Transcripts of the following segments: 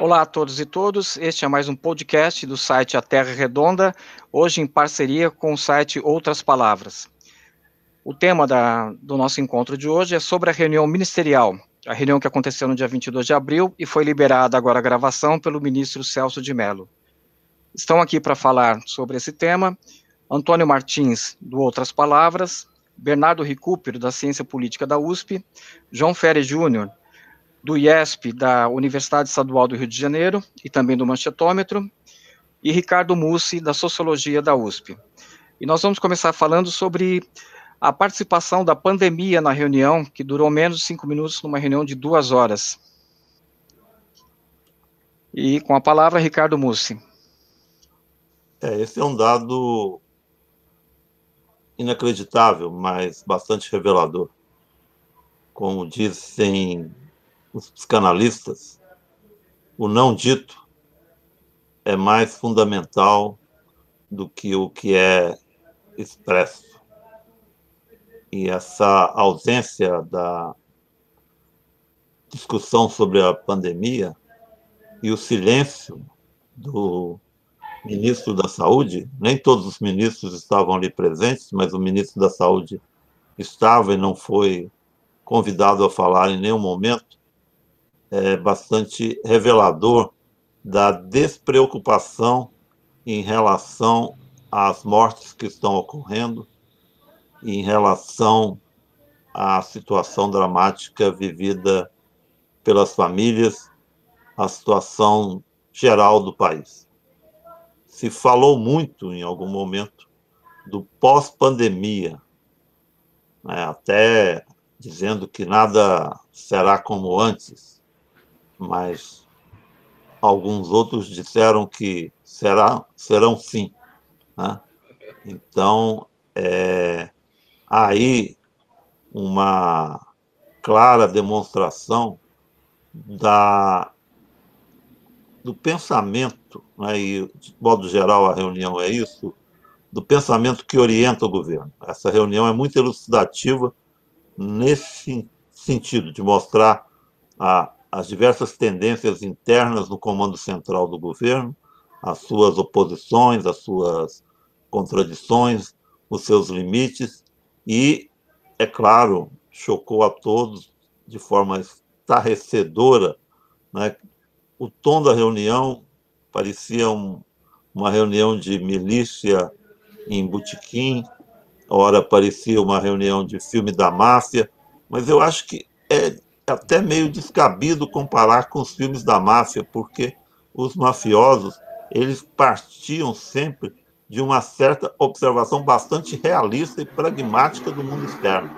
Olá a todos e todas, este é mais um podcast do site A Terra Redonda, hoje em parceria com o site Outras Palavras. O tema da, do nosso encontro de hoje é sobre a reunião ministerial, a reunião que aconteceu no dia 22 de abril e foi liberada agora a gravação pelo ministro Celso de Mello. Estão aqui para falar sobre esse tema Antônio Martins, do Outras Palavras, Bernardo Recupero, da Ciência Política da USP, João Ferre Júnior, do IESP, da Universidade Estadual do Rio de Janeiro, e também do Manchetômetro, e Ricardo Mussi, da Sociologia da USP. E nós vamos começar falando sobre a participação da pandemia na reunião, que durou menos de cinco minutos, numa reunião de duas horas. E com a palavra, Ricardo Mussi. É, esse é um dado inacreditável, mas bastante revelador. Como dizem os psicanalistas, o não dito é mais fundamental do que o que é expresso. E essa ausência da discussão sobre a pandemia e o silêncio do ministro da Saúde, nem todos os ministros estavam ali presentes, mas o ministro da Saúde estava e não foi convidado a falar em nenhum momento, é, bastante revelador da despreocupação em relação às mortes que estão ocorrendo, em relação à situação dramática vivida pelas famílias, a situação geral do país. Se falou muito em algum momento do pós-pandemia, né, até dizendo que nada será como antes mas alguns outros disseram que será, serão sim. Né? Então, é, aí uma clara demonstração da, do pensamento, né, e de modo geral a reunião é isso, do pensamento que orienta o governo. Essa reunião é muito elucidativa nesse sentido, de mostrar a as diversas tendências internas no comando central do governo, as suas oposições, as suas contradições, os seus limites, e, é claro, chocou a todos de forma estarrecedora. Né? O tom da reunião parecia um, uma reunião de milícia em botequim, ora parecia uma reunião de filme da máfia, mas eu acho que até meio descabido comparar com os filmes da máfia, porque os mafiosos eles partiam sempre de uma certa observação bastante realista e pragmática do mundo externo.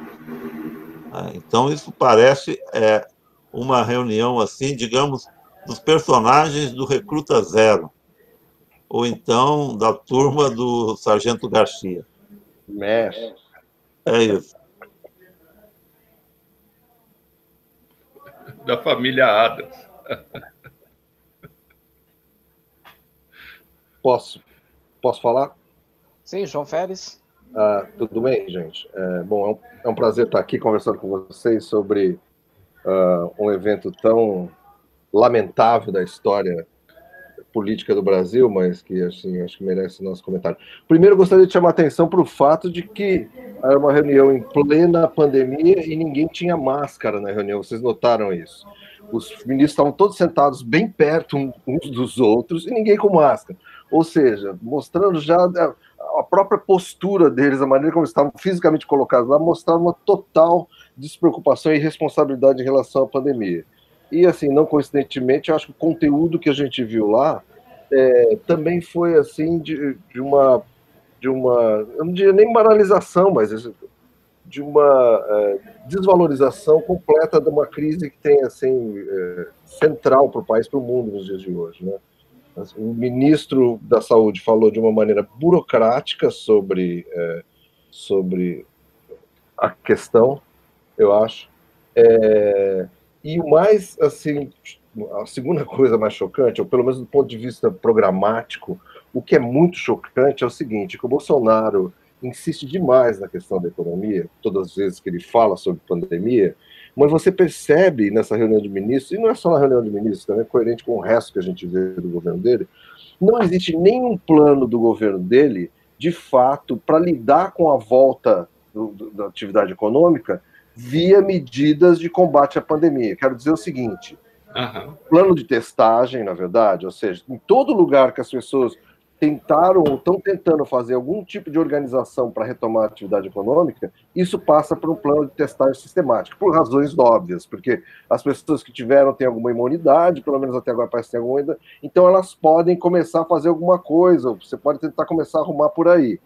É, então isso parece é, uma reunião assim, digamos, dos personagens do Recruta Zero, ou então da turma do Sargento Garcia. Mestre. É isso. Da família Adams. Posso? Posso falar? Sim, João Férez. Ah, tudo bem, gente? É, bom, é um, é um, prazer estar aqui conversando com vocês sobre uh, um evento tão lamentável da história política do Brasil, mas que assim, acho que merece nosso comentário. Primeiro, gostaria de chamar a atenção para o fato de que era uma reunião em plena pandemia e ninguém tinha máscara na reunião. Vocês notaram isso? Os ministros estavam todos sentados bem perto uns dos outros e ninguém com máscara. Ou seja, mostrando já a própria postura deles, a maneira como estavam fisicamente colocados lá, mostrava uma total despreocupação e irresponsabilidade em relação à pandemia. E, assim, não coincidentemente, eu acho que o conteúdo que a gente viu lá é, também foi, assim, de, de, uma, de uma, eu não diria nem banalização, mas de uma é, desvalorização completa de uma crise que tem, assim, é, central para o país, para o mundo nos dias de hoje, né? O ministro da Saúde falou de uma maneira burocrática sobre, é, sobre a questão, eu acho. É, e o mais, assim, a segunda coisa mais chocante, ou pelo menos do ponto de vista programático, o que é muito chocante é o seguinte, que o Bolsonaro insiste demais na questão da economia, todas as vezes que ele fala sobre pandemia, Mas você percebe nessa reunião de ministros, e não é só na reunião de ministros, também é coerente com o resto que a gente vê do governo dele, não existe nenhum plano do governo dele, de fato, para lidar com a volta do, do, da atividade econômica via medidas de combate à pandemia. Quero dizer o seguinte: uhum. plano de testagem, na verdade, ou seja, em todo lugar que as pessoas tentaram ou estão tentando fazer algum tipo de organização para retomar a atividade econômica, isso passa por um plano de testagem sistemático, por razões óbvias, porque as pessoas que tiveram têm alguma imunidade, pelo menos até agora parece que tem alguma então elas podem começar a fazer alguma coisa, você pode tentar começar a arrumar por aí.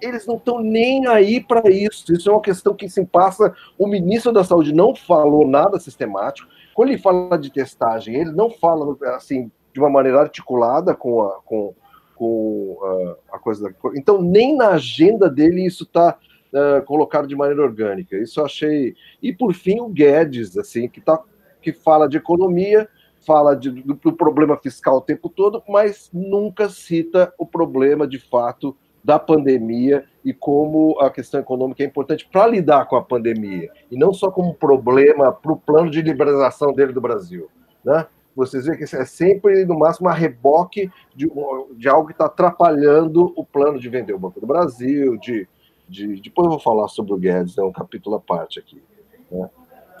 Eles não estão nem aí para isso, isso é uma questão que se passa, o ministro da Saúde não falou nada sistemático, quando ele fala de testagem, ele não fala assim de uma maneira articulada com a, com com uh, a coisa da... Então, nem na agenda dele isso está uh, ah, colocado de maneira orgânica. Isso eu achei. E por fim, o Guedes, assim, que, tá, que fala de economia, fala de, do, do problema fiscal o tempo todo, mas nunca cita o problema de fato da pandemia e como a questão econômica é importante para lidar com a pandemia, e não só como problema para o plano de liberalização dele do Brasil. Né? vocês veem que é sempre, no máximo, a reboque de, de algo que está atrapalhando o plano de vender o Banco do Brasil, de, de depois eu vou falar sobre o Guedes, é um capítulo à parte aqui. Né?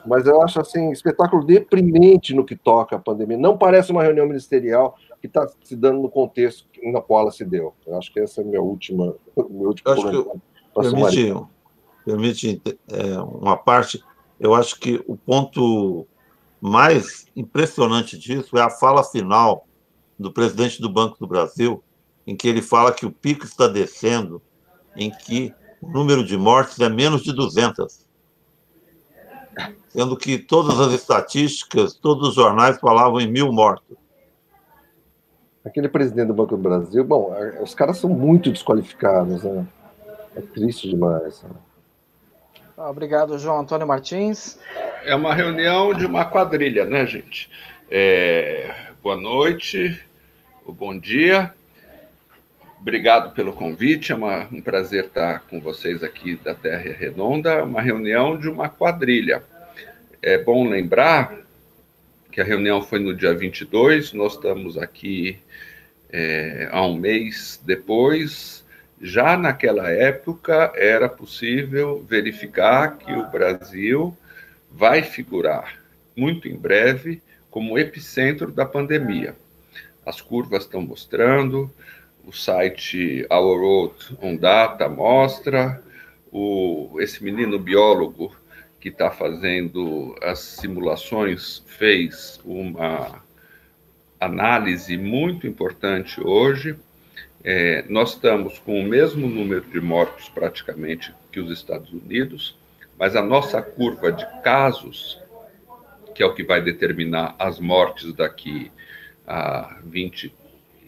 Mas eu acho assim, espetáculo deprimente no que toca a pandemia. Não parece uma reunião ministerial que está se dando no contexto na qual ela se deu. Eu acho que essa é a minha última. Meu último acho que permite, permite é, uma parte. Eu acho que o ponto mais impressionante disso é a fala final do presidente do Banco do Brasil, em que ele fala que o pico está descendo, em que o número de mortes é menos de 200. Sendo que todas as estatísticas, todos os jornais falavam em mil mortos. Aquele presidente do Banco do Brasil, bom, os caras são muito desqualificados, né? É triste demais. Né? Obrigado, João Antônio Martins. É uma reunião de uma quadrilha, né, gente? É... Boa noite, bom dia. Obrigado pelo convite, é uma, um prazer estar com vocês aqui da Terra Redonda. Uma reunião de uma quadrilha. É bom lembrar que a reunião foi no dia 22, nós estamos aqui é, há um mês depois, já naquela época era possível verificar que o Brasil vai figurar muito em breve como epicentro da pandemia. As curvas estão mostrando, o site Our Road on Data mostra, o, esse menino biólogo que está fazendo as simulações fez uma análise muito importante hoje. É, nós estamos com o mesmo número de mortos praticamente que os Estados Unidos, mas a nossa curva de casos, que é o que vai determinar as mortes daqui a 20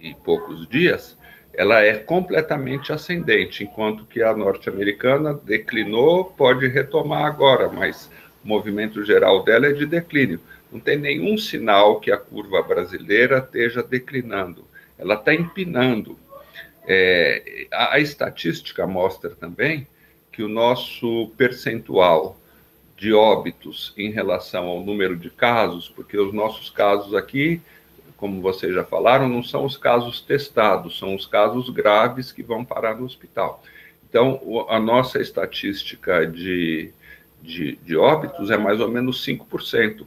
e poucos dias, ela é completamente ascendente, enquanto que a norte-americana declinou, pode retomar agora, mas o movimento geral dela é de declínio. Não tem nenhum sinal que a curva brasileira esteja declinando, ela está empinando. É, a, a estatística mostra também que o nosso percentual de óbitos em relação ao número de casos, porque os nossos casos aqui, como vocês já falaram, não são os casos testados, são os casos graves que vão parar no hospital. Então, a nossa estatística de, de, de óbitos é mais ou menos 5%.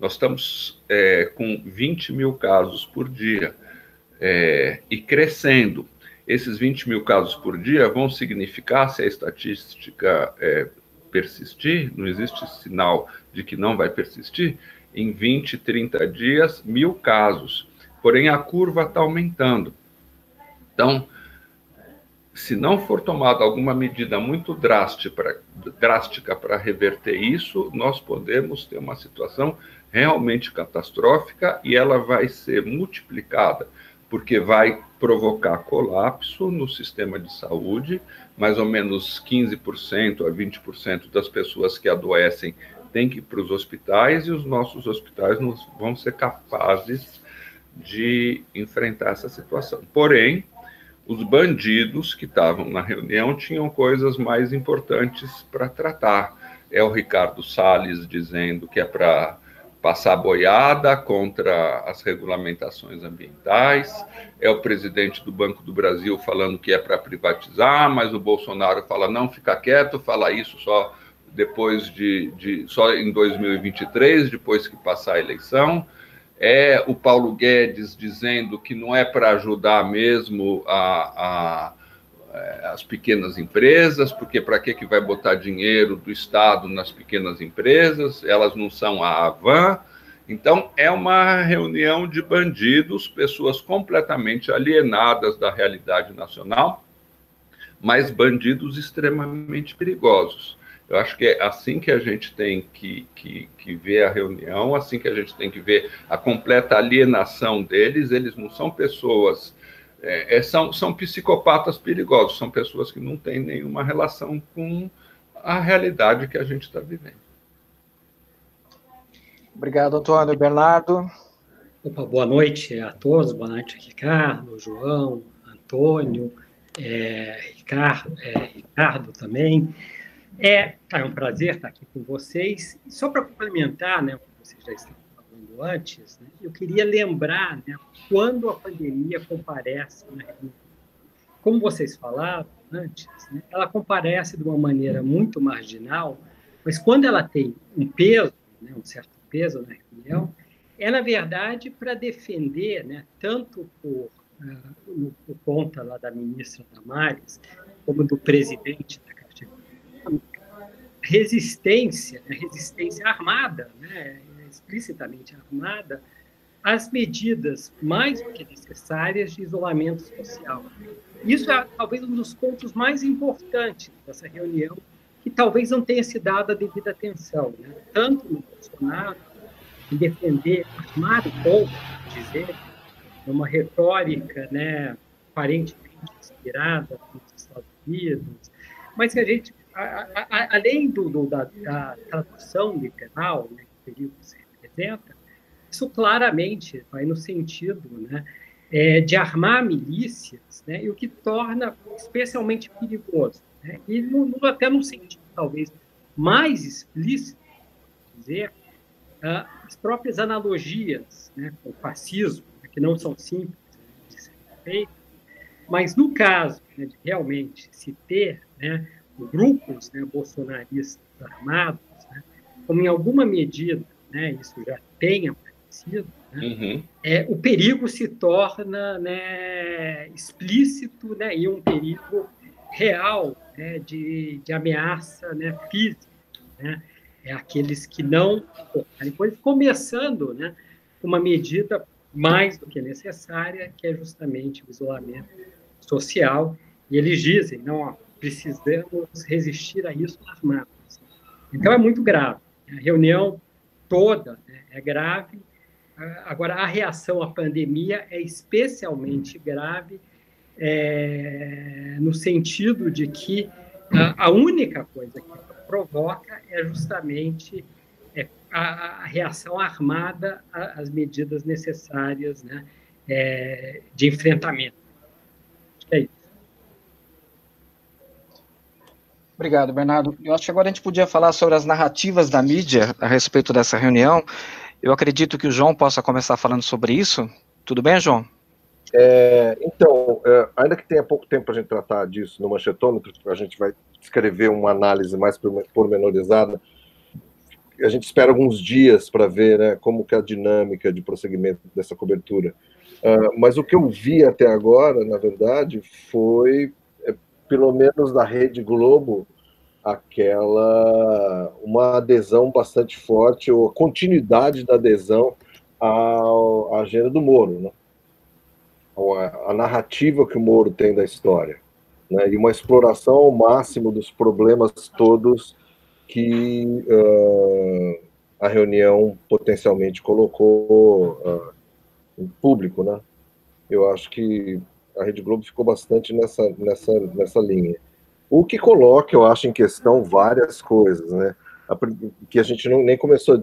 Nós estamos é, com 20 mil casos por dia é, e crescendo esses 20 mil casos por dia vão significar, se a estatística é, persistir, não existe sinal de que não vai persistir, em 20, 30 dias, mil casos. Porém, a curva está aumentando. Então, se não for tomada alguma medida muito drástica para reverter isso, nós podemos ter uma situação realmente catastrófica e ela vai ser multiplicada porque vai provocar colapso no sistema de saúde, mais ou menos 15% a 20% das pessoas que adoecem têm que ir para os hospitais e os nossos hospitais não vão ser capazes de enfrentar essa situação. Porém, os bandidos que estavam na reunião tinham coisas mais importantes para tratar. é o Ricardo Salles dizendo que é para passar boiada contra as regulamentações ambientais, é o presidente do Banco do Brasil falando que é para privatizar, mas o Bolsonaro fala não, fica quieto, fala isso só depois de, de só em 2023, depois que passar a eleição. É o Paulo Guedes dizendo que não é para ajudar mesmo a, a é, as pequenas empresas, porque para que, que vai botar dinheiro do Estado nas pequenas empresas? Elas não são a Avan. Então, é uma reunião de bandidos, pessoas completamente alienadas da realidade nacional, mas bandidos extremamente perigosos. Eu acho que é assim que a gente tem que, que, que ver a reunião, assim que a gente tem que ver a completa alienação deles. Eles não são pessoas é, é, são, são psicopatas perigosos, são pessoas que não têm nenhuma relação com a realidade que a gente está vivendo. Obrigado, Antônio. Bernardo. Opa, boa noite a todos, boa noite, Ricardo, João, Antônio, é, Ricardo, é, Ricardo também. É, é um prazer estar aqui com vocês. Só para complementar né, o que vocês já estão falando antes, né, eu queria lembrar né, quando a pandemia comparece na Como vocês falaram antes, né, ela comparece de uma maneira muito marginal, mas quando ela tem um peso, né, um certo peso na reunião, é, na verdade, para defender, né, tanto por, uh, por conta lá da ministra Damares, como do presidente da resistência, né, resistência armada, né, explicitamente armada, as medidas mais do que necessárias de isolamento social. Isso é talvez um dos pontos mais importantes dessa reunião, que talvez não tenha se dado a devida atenção, né? tanto no Bolsonaro, em defender, armar o povo, dizer, uma retórica né, aparentemente inspirada nos Estados Unidos, mas que a gente, a, a, além do, do da, da, tradução literal né, que o período se representa, isso claramente vai no sentido né, é, de armar milícias, né, e o que torna especialmente perigoso. Né, e no, no, até no sentido, talvez, mais explícito, dizer, uh, as próprias analogias né, com o fascismo, né, que não são simples de serem feitas, mas no caso né, de realmente se ter né, grupos né, bolsonaristas armados, né, como em alguma medida né, isso já tenha né? Uhum. É, o perigo se torna né, explícito né, e um perigo real né, de, de ameaça né, física. Né? É aqueles que não. Depois, começando né, uma medida mais do que necessária, que é justamente o isolamento social. E eles dizem: não, precisamos resistir a isso armados. Então, é muito grave. A reunião toda né, é grave Agora, a reação à pandemia é especialmente grave é, no sentido de que a, a, única coisa que provoca é justamente é, a, a, reação armada às medidas necessárias né, é, de enfrentamento. É isso. Obrigado, Bernardo. Eu acho que agora a gente podia falar sobre as narrativas da mídia a respeito dessa reunião. Eu acredito que o João possa começar falando sobre isso. Tudo bem, João? É, então, é, ainda que tenha pouco tempo para a gente tratar disso no manchetômetro, a gente vai escrever uma análise mais pormenorizada. A gente espera alguns dias para ver né, como que é a dinâmica de prosseguimento dessa cobertura. Uh, mas o que eu vi até agora, na verdade, foi, pelo menos da Rede Globo, aquela uma adesão bastante forte ou continuidade da adesão à, à agenda do Moro, né? a, a, narrativa que o Moro tem da história, né? E uma exploração ao máximo dos problemas todos que uh, a reunião potencialmente colocou uh, em público, né? Eu acho que a Rede Globo ficou bastante nessa nessa nessa linha. O que coloca, eu acho, em questão várias coisas, né? que a gente não, nem começou a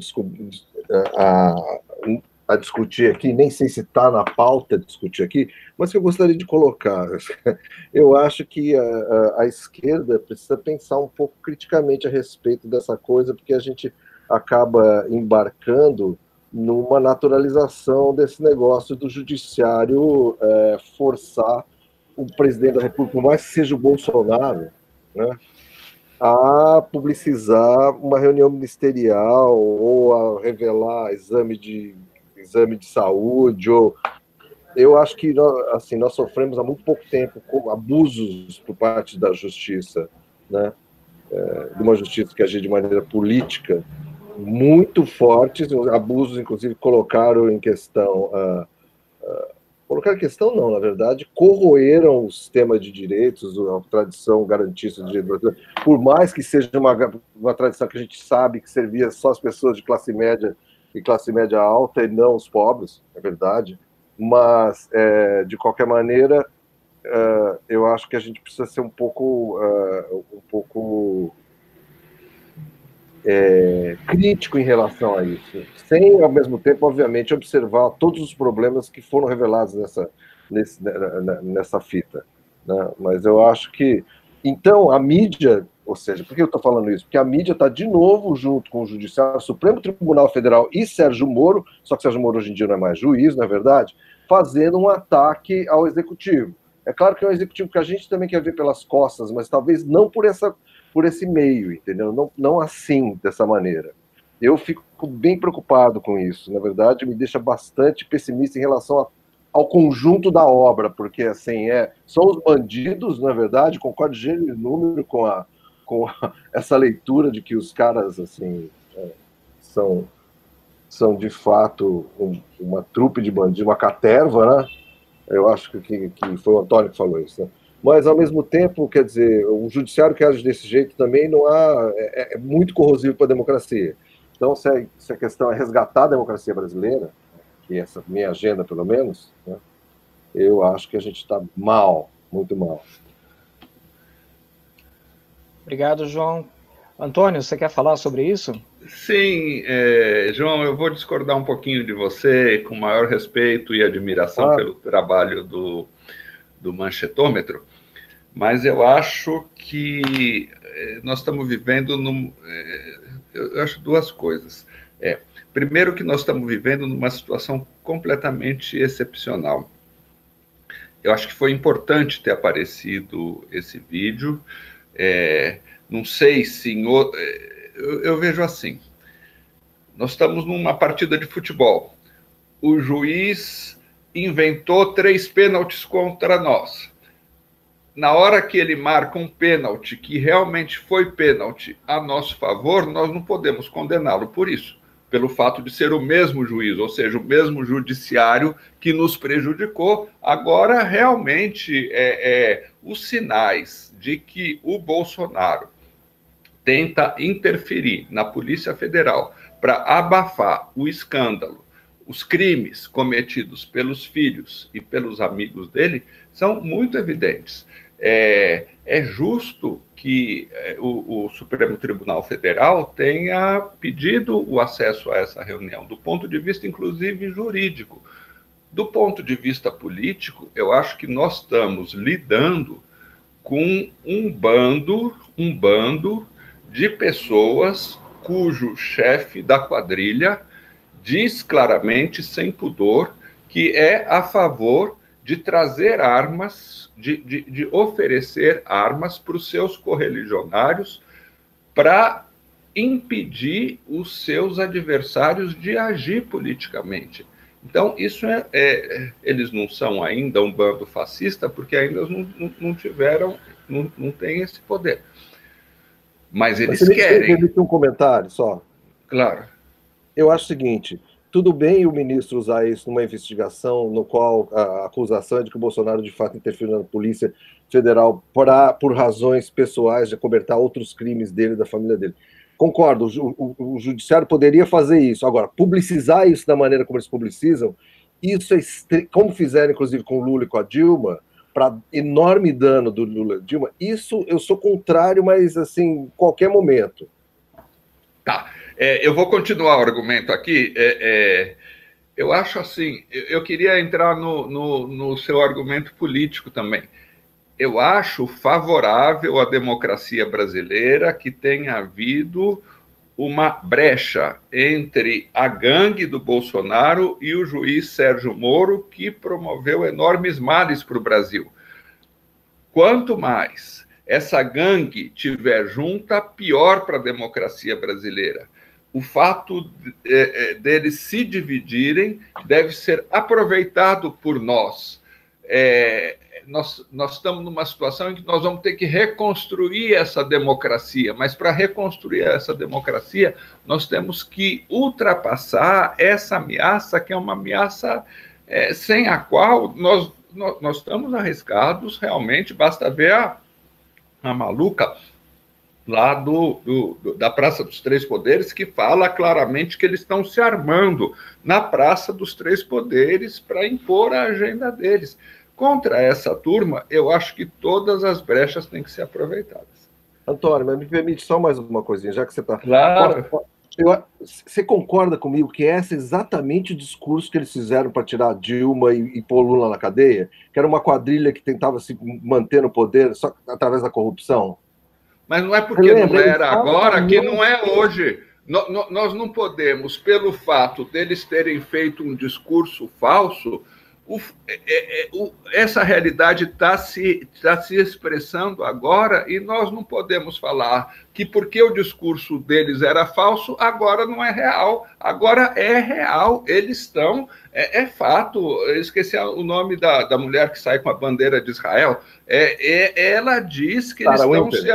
a, a discutir aqui, nem sei se está na pauta discutir aqui, mas que eu gostaria de colocar. Eu acho que a, a, a, esquerda precisa pensar um pouco criticamente a respeito dessa coisa, porque a gente acaba embarcando numa naturalização desse negócio do judiciário é, forçar o presidente da República, por mais que seja o Bolsonaro, né, a publicizar uma reunião ministerial ou a revelar exame de exame de saúde ou eu acho que nós, assim nós sofremos há muito pouco tempo com abusos por parte da justiça, né? É, de uma justiça que agia de maneira política muito fortes, abusos inclusive colocaram em questão uh, uh, colocaram questão não, na verdade, corroeram o sistema de direitos, a tradição garantista de direitos, por mais que seja uma, uma tradição que a gente sabe que servia só as pessoas de classe média e classe média alta e não os pobres, é verdade, mas, é, de qualquer maneira, é, eu acho que a gente precisa ser um pouco, é, um pouco é, crítico em relação a isso, sem, ao mesmo tempo, obviamente, observar todos os problemas que foram revelados nessa, nesse, nessa fita. Né? Mas eu acho que. Então, a mídia, ou seja, por que eu estou falando isso? Porque a mídia está de novo junto com o Judiciário, Supremo Tribunal Federal e Sérgio Moro, só que Sérgio Moro hoje em dia não é mais juiz, não é verdade? Fazendo um ataque ao executivo. É claro que é um executivo que a gente também quer ver pelas costas, mas talvez não por essa por esse meio, entendeu? Não, não assim, dessa maneira. Eu fico bem preocupado com isso. Na verdade, me deixa bastante pessimista em relação a, ao conjunto da obra, porque assim é são os bandidos, na verdade, concordo gênero e número com a com a, essa leitura de que os caras assim é, são são de fato um, uma trupe de bandidos, uma caterva, né? Eu acho que, que foi o Antônio que falou isso. Né? Mas ao mesmo tempo, quer dizer, um judiciário que age desse jeito também não há, é, é muito corrosivo para a democracia. Então, se a, se a, questão é resgatar a democracia brasileira, que é essa minha agenda pelo menos, né, eu acho que a gente está mal, muito mal. Obrigado, João. Antônio, você quer falar sobre isso? Sim, é, João, eu vou discordar um pouquinho de você, com maior respeito e admiração ah. pelo trabalho do, do manchetômetro mas eu acho que eh, nós estamos vivendo eh, eu acho duas coisas. É, primeiro que nós estamos vivendo numa situação completamente excepcional. Eu acho que foi importante ter aparecido esse vídeo. É, não sei se em outro, eh, eu, eu vejo assim. Nós estamos numa partida de futebol. O juiz inventou três pênaltis contra nós na hora que ele marca um pênalti, que realmente foi pênalti a nosso favor, nós não podemos condená-lo por isso, pelo fato de ser o mesmo juiz, ou seja, o mesmo judiciário que nos prejudicou. Agora, realmente, é, é os sinais de que o Bolsonaro tenta interferir na Polícia Federal para abafar o escândalo, os crimes cometidos pelos filhos e pelos amigos dele são muito evidentes é, é justo que é, o, o, Supremo Tribunal Federal tenha pedido o acesso a essa reunião, do ponto de vista, inclusive, jurídico. Do ponto de vista político, eu acho que nós estamos lidando com um bando, um bando de pessoas cujo chefe da quadrilha diz claramente, sem pudor, que é a favor de trazer armas, de, de, de oferecer armas para os seus correligionários para impedir os seus adversários de agir politicamente. Então, isso é, é, Eles não são ainda um bando fascista, porque ainda não, não, não tiveram, não, não têm esse poder. Mas eles Mas querem. Permite um comentário só. Claro. Eu acho o seguinte: tudo bem o ministro usar isso numa investigação no qual a acusação é de que o Bolsonaro de fato interferiu na Polícia Federal pra, por razões pessoais de acobertar outros crimes dele e da família dele. Concordo, o, o, o, judiciário poderia fazer isso. Agora, publicizar isso da maneira como eles publicizam, isso é como fizeram inclusive com o Lula e com a Dilma, para enorme dano do Lula e Dilma, isso eu sou contrário, mas assim, qualquer momento. Tá. É, eu vou continuar o argumento aqui. É, é, eu acho assim, eu queria entrar no, no, no seu argumento político também. Eu acho favorável à democracia brasileira que tenha havido uma brecha entre a gangue do Bolsonaro e o juiz Sérgio Moro, que promoveu enormes males para o Brasil. Quanto mais essa gangue tiver junta, pior para a democracia brasileira o fato é, é, deles se dividirem deve ser aproveitado por nós. É, nós, nós estamos numa situação em que nós vamos ter que reconstruir essa democracia, mas para reconstruir essa democracia, nós temos que ultrapassar essa ameaça, que é uma ameaça é, sem a qual nós, nós, nós, estamos arriscados realmente, basta ver a, a maluca lá do, do, da Praça dos Três Poderes, que fala claramente que eles estão se armando na Praça dos Três Poderes para impor a agenda deles. Contra essa turma, eu acho que todas as brechas têm que ser aproveitadas. Antônio, mas me permite só mais uma coisinha, já que você está. Claro. Eu, você concorda comigo que esse é exatamente o discurso que eles fizeram para tirar Dilma e, e pôr Lula na cadeia? Que era uma quadrilha que tentava se manter no poder só através da corrupção? Mas não é porque não era agora que não é hoje. Nós não podemos, pelo fato deles terem feito um discurso falso, é, é, essa realidade está se, tá se expressando agora e nós não podemos falar que porque o discurso deles era falso, agora não é real. Agora é real, eles estão, é, é fato. Eu esqueci o nome da, da mulher que sai com a bandeira de Israel. É, é ela diz que eles estão se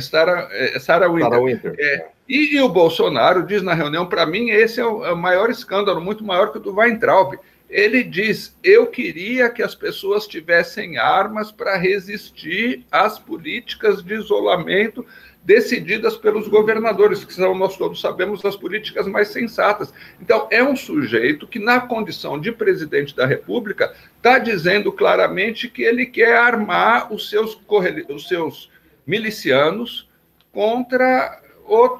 Sarah, é, Sarah Winter. Sarah Winter. É, e, e, o Bolsonaro diz na reunião, para mim, esse é o, é o, maior escândalo, muito maior que o do Weintraub. Ele diz: eu queria que as pessoas tivessem armas para resistir às políticas de isolamento decididas pelos governadores, que são, nós todos sabemos, as políticas mais sensatas. Então, é um sujeito que, na condição de presidente da República, está dizendo claramente que ele quer armar os seus, os seus milicianos contra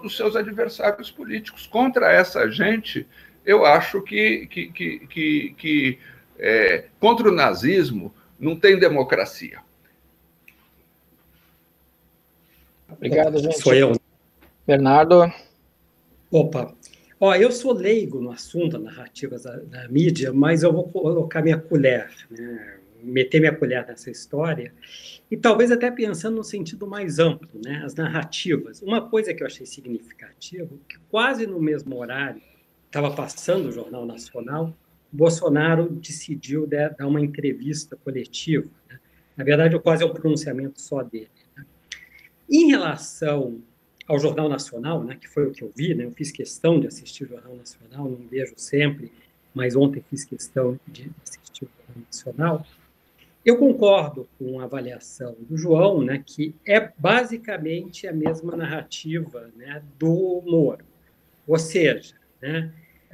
os seus adversários políticos. Contra essa gente, eu acho que, que, que, que, que é, contra o nazismo não tem democracia. Obrigado, gente. Sou eu. Bernardo. Opa. Ó, eu sou leigo no assunto, narrativas da, da mídia, mas eu vou colocar minha colher, né? Meter minha colher nessa história e talvez até pensando no sentido mais amplo, né, as narrativas. Uma coisa que eu achei significativa, que quase no mesmo horário estava passando o Jornal Nacional, Bolsonaro decidiu dar uma entrevista coletiva. Né? Na verdade, quase é um pronunciamento só dele. Né? Em relação ao Jornal Nacional, né, que foi o que eu vi, né, eu fiz questão de assistir o Jornal Nacional, não vejo sempre, mas ontem fiz questão de assistir o Jornal Nacional. Eu concordo com a avaliação do João, né, que é basicamente a mesma narrativa né, do Moro. Ou seja, né,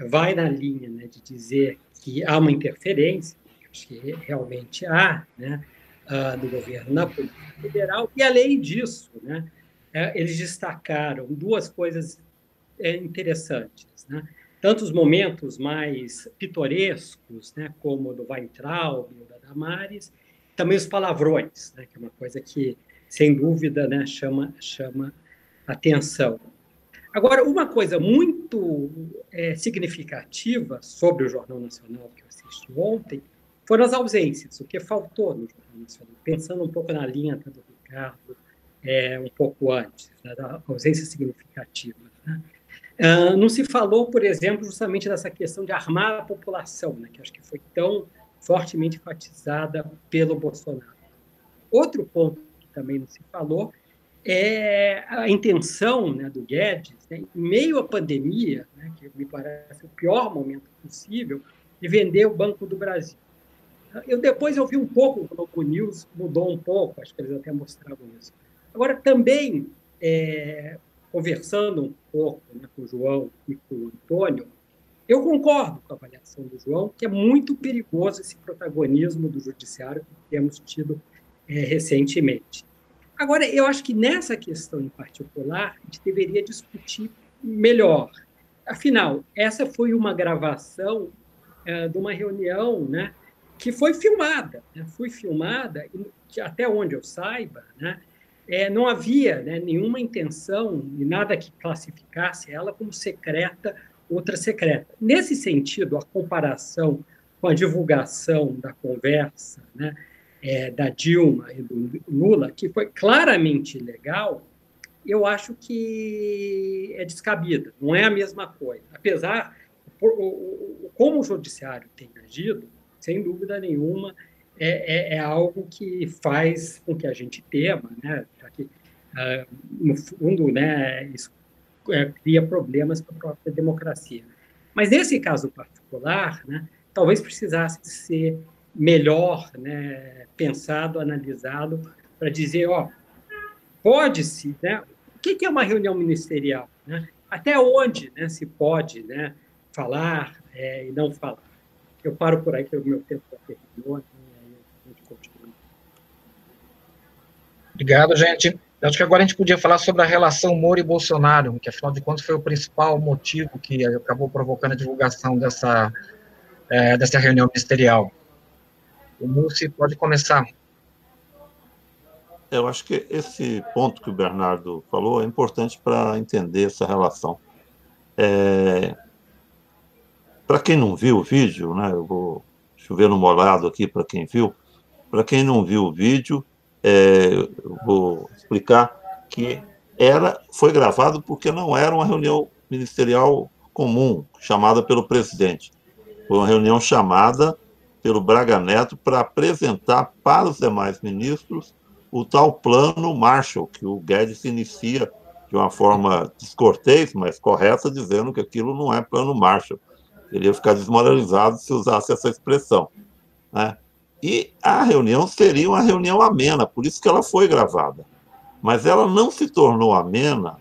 vai na linha né, de dizer que há uma interferência, que realmente há, né, uh, do governo na política federal, e além disso, né, é, eles destacaram duas coisas é, interessantes. Né? Tanto os momentos mais pitorescos, né, como o do Weintraub, o da Damares, também os palavrões, né, que é uma coisa que, sem dúvida, né, chama, chama atenção. Agora, uma coisa muito é, significativa sobre o Jornal Nacional que eu assisti ontem foram as ausências, o que faltou no Jornal Nacional. Pensando um pouco na linha do Ricardo, é, um pouco antes, né, da ausência significativa. Né? Uh, não se falou, por exemplo, justamente dessa questão de armar a população, né, que acho que foi tão fortemente enfatizada pelo Bolsonaro. Outro ponto que também não se falou é a intenção né, do Guedes, né, em meio à pandemia, né, que me parece o pior momento possível, de vender o Banco do Brasil. Eu depois eu vi um pouco o Globo News, mudou um pouco, acho que eles até mostravam isso. Agora, também, é, conversando um pouco né, com o João e com o Antônio, eu concordo com a avaliação do João, que é muito perigoso esse protagonismo do judiciário que temos tido é, recentemente. Agora, eu acho que nessa questão em particular, a gente deveria discutir melhor. Afinal, essa foi uma gravação é, de uma reunião né, que foi filmada. Né, foi filmada, e até onde eu saiba, né, é, não havia né, nenhuma intenção e nada que classificasse ela como secreta, outra secreta. Nesse sentido, a comparação com a divulgação da conversa né, é, da Dilma e do Lula, que foi claramente legal, eu acho que é descabida, não é a mesma coisa. Apesar, como o judiciário tem agido, sem dúvida nenhuma, é, é, é algo que faz com que a gente tema, né, que, uh, no fundo, né, isso é, cria problemas para a própria democracia. Mas nesse caso particular, né, talvez precisasse ser melhor né, pensado, analisado, para dizer, ó, pode-se, né, o que é uma reunião ministerial? Né? Até onde né, se pode né, falar é, e não falar? Eu paro por aí, que o meu tempo já terminou, e aí a gente continua. Obrigado, gente. Acho que agora a gente podia falar sobre a relação Moro e Bolsonaro, que afinal de contas foi o principal motivo que acabou provocando a divulgação dessa, é, dessa reunião ministerial. O Mussi pode começar. Eu acho que esse ponto que o Bernardo falou é importante para entender essa relação. É... Para quem não viu o vídeo, né, eu vou chover no molhado aqui para quem viu. Para quem não viu o vídeo, é, vou explicar que era, foi gravado porque não era uma reunião ministerial comum, chamada pelo presidente. Foi uma reunião chamada pelo Braga Neto para apresentar para os demais ministros o tal plano Marshall, que o Guedes inicia de uma forma descortês, mas correta, dizendo que aquilo não é plano Marshall. Ele ia ficar desmoralizado se usasse essa expressão. Né? E a reunião seria uma reunião amena, por isso que ela foi gravada. Mas ela não se tornou amena,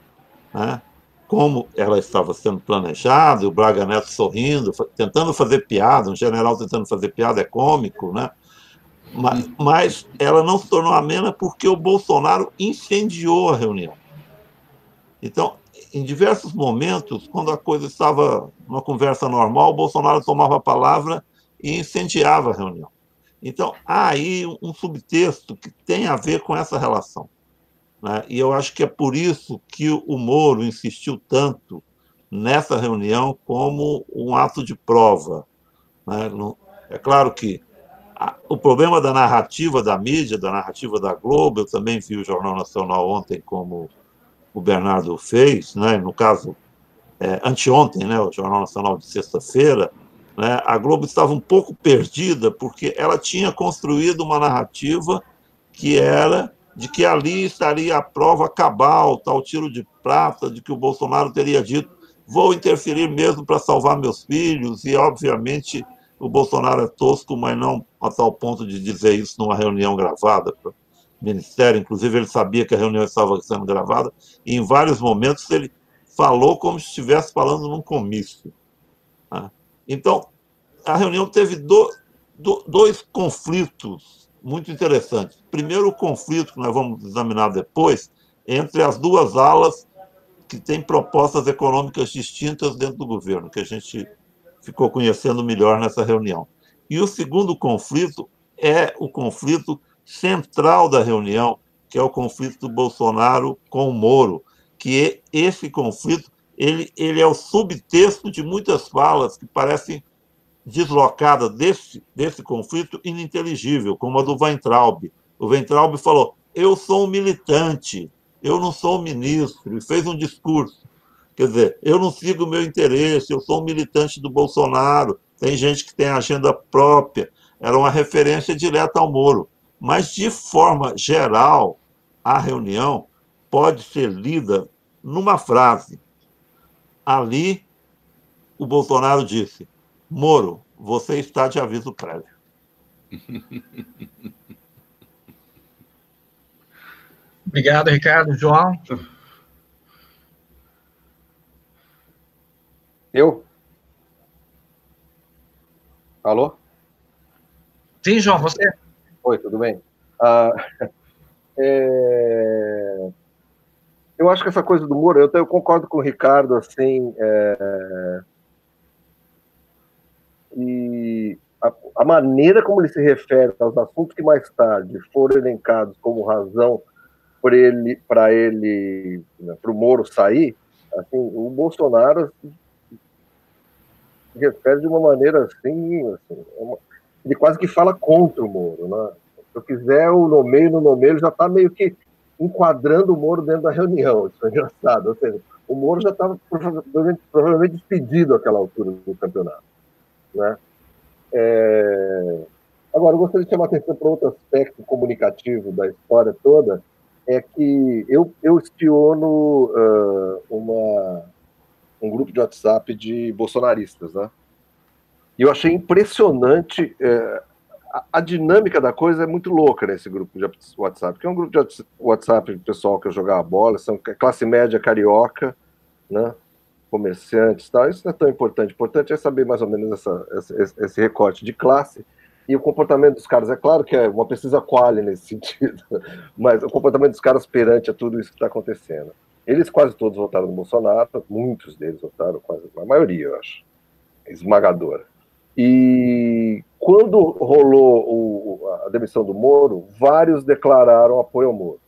né? como ela estava sendo planejada, o Braga Neto sorrindo, tentando fazer piada, um general tentando fazer piada é cômico, né? Mas, mas ela não se tornou amena porque o Bolsonaro incendiou a reunião. Então, em diversos momentos, quando a coisa estava numa conversa normal, o Bolsonaro tomava a palavra e incendiava a reunião. Então, há aí um subtexto que tem a ver com essa relação. Né? E eu acho que é por isso que o Moro insistiu tanto nessa reunião como um ato de prova. Né? É claro que o problema da narrativa da mídia, da narrativa da Globo, eu também vi o Jornal Nacional ontem, como o Bernardo fez, né? no caso, é, anteontem, né? o Jornal Nacional de sexta-feira, né? a Globo estava um pouco perdida, porque ela tinha construído uma narrativa que era de que ali estaria a prova cabal, tal tiro de prata, de que o Bolsonaro teria dito vou interferir mesmo para salvar meus filhos, e obviamente o Bolsonaro é tosco, mas não a tal ponto de dizer isso numa reunião gravada para o Ministério. Inclusive, ele sabia que a reunião estava sendo gravada, e em vários momentos ele falou como se estivesse falando num comício. Então, a reunião teve do, do, dois conflitos muito interessantes. Primeiro, o conflito, que nós vamos examinar depois, entre as duas alas que têm propostas econômicas distintas dentro do governo, que a gente ficou conhecendo melhor nessa reunião. E o segundo conflito é o conflito central da reunião, que é o conflito do Bolsonaro com o Moro, que esse conflito ele, ele é o subtexto de muitas falas que parecem deslocadas desse, desse conflito ininteligível, como a do Weintraub. O Weintraub falou, eu sou um militante, eu não sou um ministro, e fez um discurso. Quer dizer, eu não sigo o meu interesse, eu sou um militante do Bolsonaro, tem gente que tem agenda própria. Era uma referência direta ao Moro. Mas, de forma geral, a reunião pode ser lida numa frase. Ali, o Bolsonaro disse: Moro, você está de aviso prévio. Obrigado, Ricardo. João? Eu? Alô? Sim, João, você? Oi, tudo bem? Ah, é... Eu acho que essa coisa do Moro, eu, eu concordo com o Ricardo, assim, é... e maneira como ele se refere aos assuntos que mais tarde foram elencados como razão para ele, para ele, né, para o Moro sair, assim, o Bolsonaro se refere de uma maneira assim, assim é uma, ele quase que fala contra o Moro, né? Se eu quiser o nomeio no nomeio, ele já está meio que enquadrando o Moro dentro da reunião. Isso é engraçado. Ou seja, o Moro já estava provavelmente, provavelmente despedido àquela altura do campeonato. Né? É... Agora, eu gostaria de chamar a atenção para outro aspecto comunicativo da história toda, é que eu, eu espiono uh, uma, um grupo de WhatsApp de bolsonaristas, né? E eu achei impressionante uh, a, dinâmica da coisa é muito louca nesse grupo de WhatsApp, que é um grupo de WhatsApp de pessoal que jogava bola, são classe média carioca, né? comerciantes tal. Isso não é tão importante. O importante é saber mais ou menos essa, esse, esse recorte de classe e o comportamento dos caras. É claro que é uma pesquisa quali nesse sentido, mas o comportamento dos caras perante a tudo isso que está acontecendo. Eles quase todos votaram no Bolsonaro, muitos deles votaram, quase a maioria, eu acho, esmagadora. E quando rolou o, a demissão do Moro, vários declararam apoio ao Moro.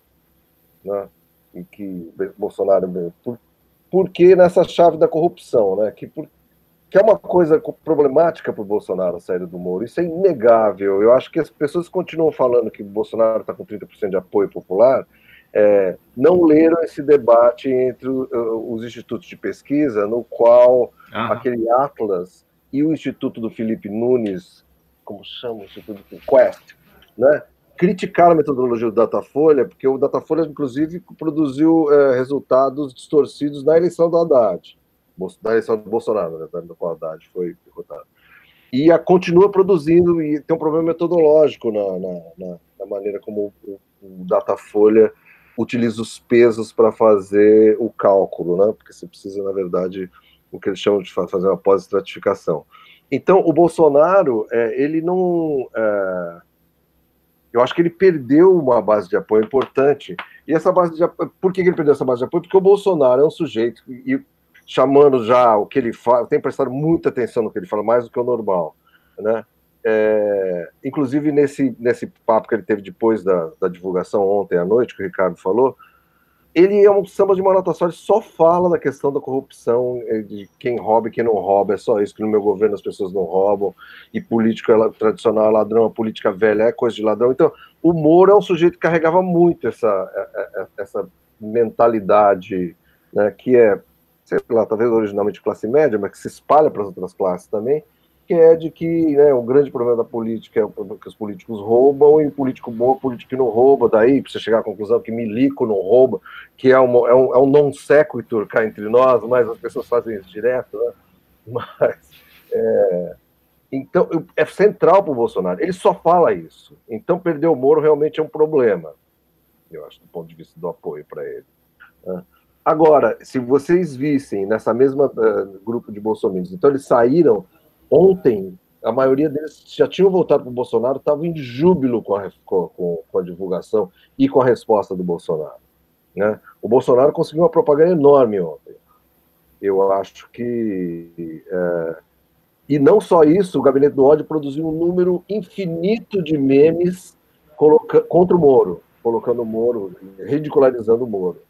Né? E que Bolsonaro, por, porque nessa chave da corrupção, né? Que, por, que é uma coisa problemática para o Bolsonaro a saída do Moro. Isso é inegável. Eu acho que as pessoas continuam falando que o Bolsonaro está com 30% de apoio popular, é, não leram esse debate entre os institutos de pesquisa, no qual aquele Atlas e o Instituto do Felipe Nunes, como chama o Instituto Quest, né? criticaram a metodologia do Datafolha, porque o Datafolha, inclusive, produziu é, resultados distorcidos na eleição do Haddad, na eleição do Bolsonaro, né, da qual Haddad foi derrotado. E a, continua produzindo, e tem um problema metodológico na, na, na, na maneira como o, o Datafolha utiliza os pesos para fazer o cálculo, né? porque você precisa, na verdade, o que eles chamam de fazer uma pós-estratificação. Então, o Bolsonaro, é, ele não. É, eu acho que ele perdeu uma base de apoio importante. E essa base de apoio, por que ele perdeu essa base de apoio? Porque o Bolsonaro é um sujeito, e chamando já o que ele fala, tem prestado muita atenção no que ele fala, mais do que o normal. Né? É, inclusive, nesse, nesse papo que ele teve depois da, da divulgação ontem à noite, que o Ricardo falou, ele é um samba de uma nota só, ele só fala da questão da corrupção, é, de quem rouba e quem não rouba, é só isso, que no meu governo as pessoas não roubam, e político é tradicional é ladrão, a política velha é coisa de ladrão. Então, o Moro é um sujeito que carregava muito essa, é, essa mentalidade, né, que é, sei lá, talvez originalmente classe média, mas que se espalha para as outras classes também, que é de que né, o grande problema da política é que os políticos roubam e o político bom é o político que não rouba, daí para você chegar à conclusão que milico não rouba, que é, uma, é um, é um non sequitur cá entre nós, mas as pessoas fazem isso direto, né? Mas, é, então, é central para o Bolsonaro. Ele só fala isso. Então, perder o Moro realmente é um problema, eu acho, do ponto de vista do apoio para ele. Né? Agora, se vocês vissem nessa mesma uh, grupo de bolsominions, então eles saíram Ontem, a maioria deles já tinham voltado para o Bolsonaro, estavam em júbilo com a, com, com a divulgação e com a resposta do Bolsonaro. Né? O Bolsonaro conseguiu uma propaganda enorme ontem. Eu acho que. É... E não só isso, o Gabinete do Ódio produziu um número infinito de memes coloca... contra o Moro, colocando o Moro, ridicularizando o Moro.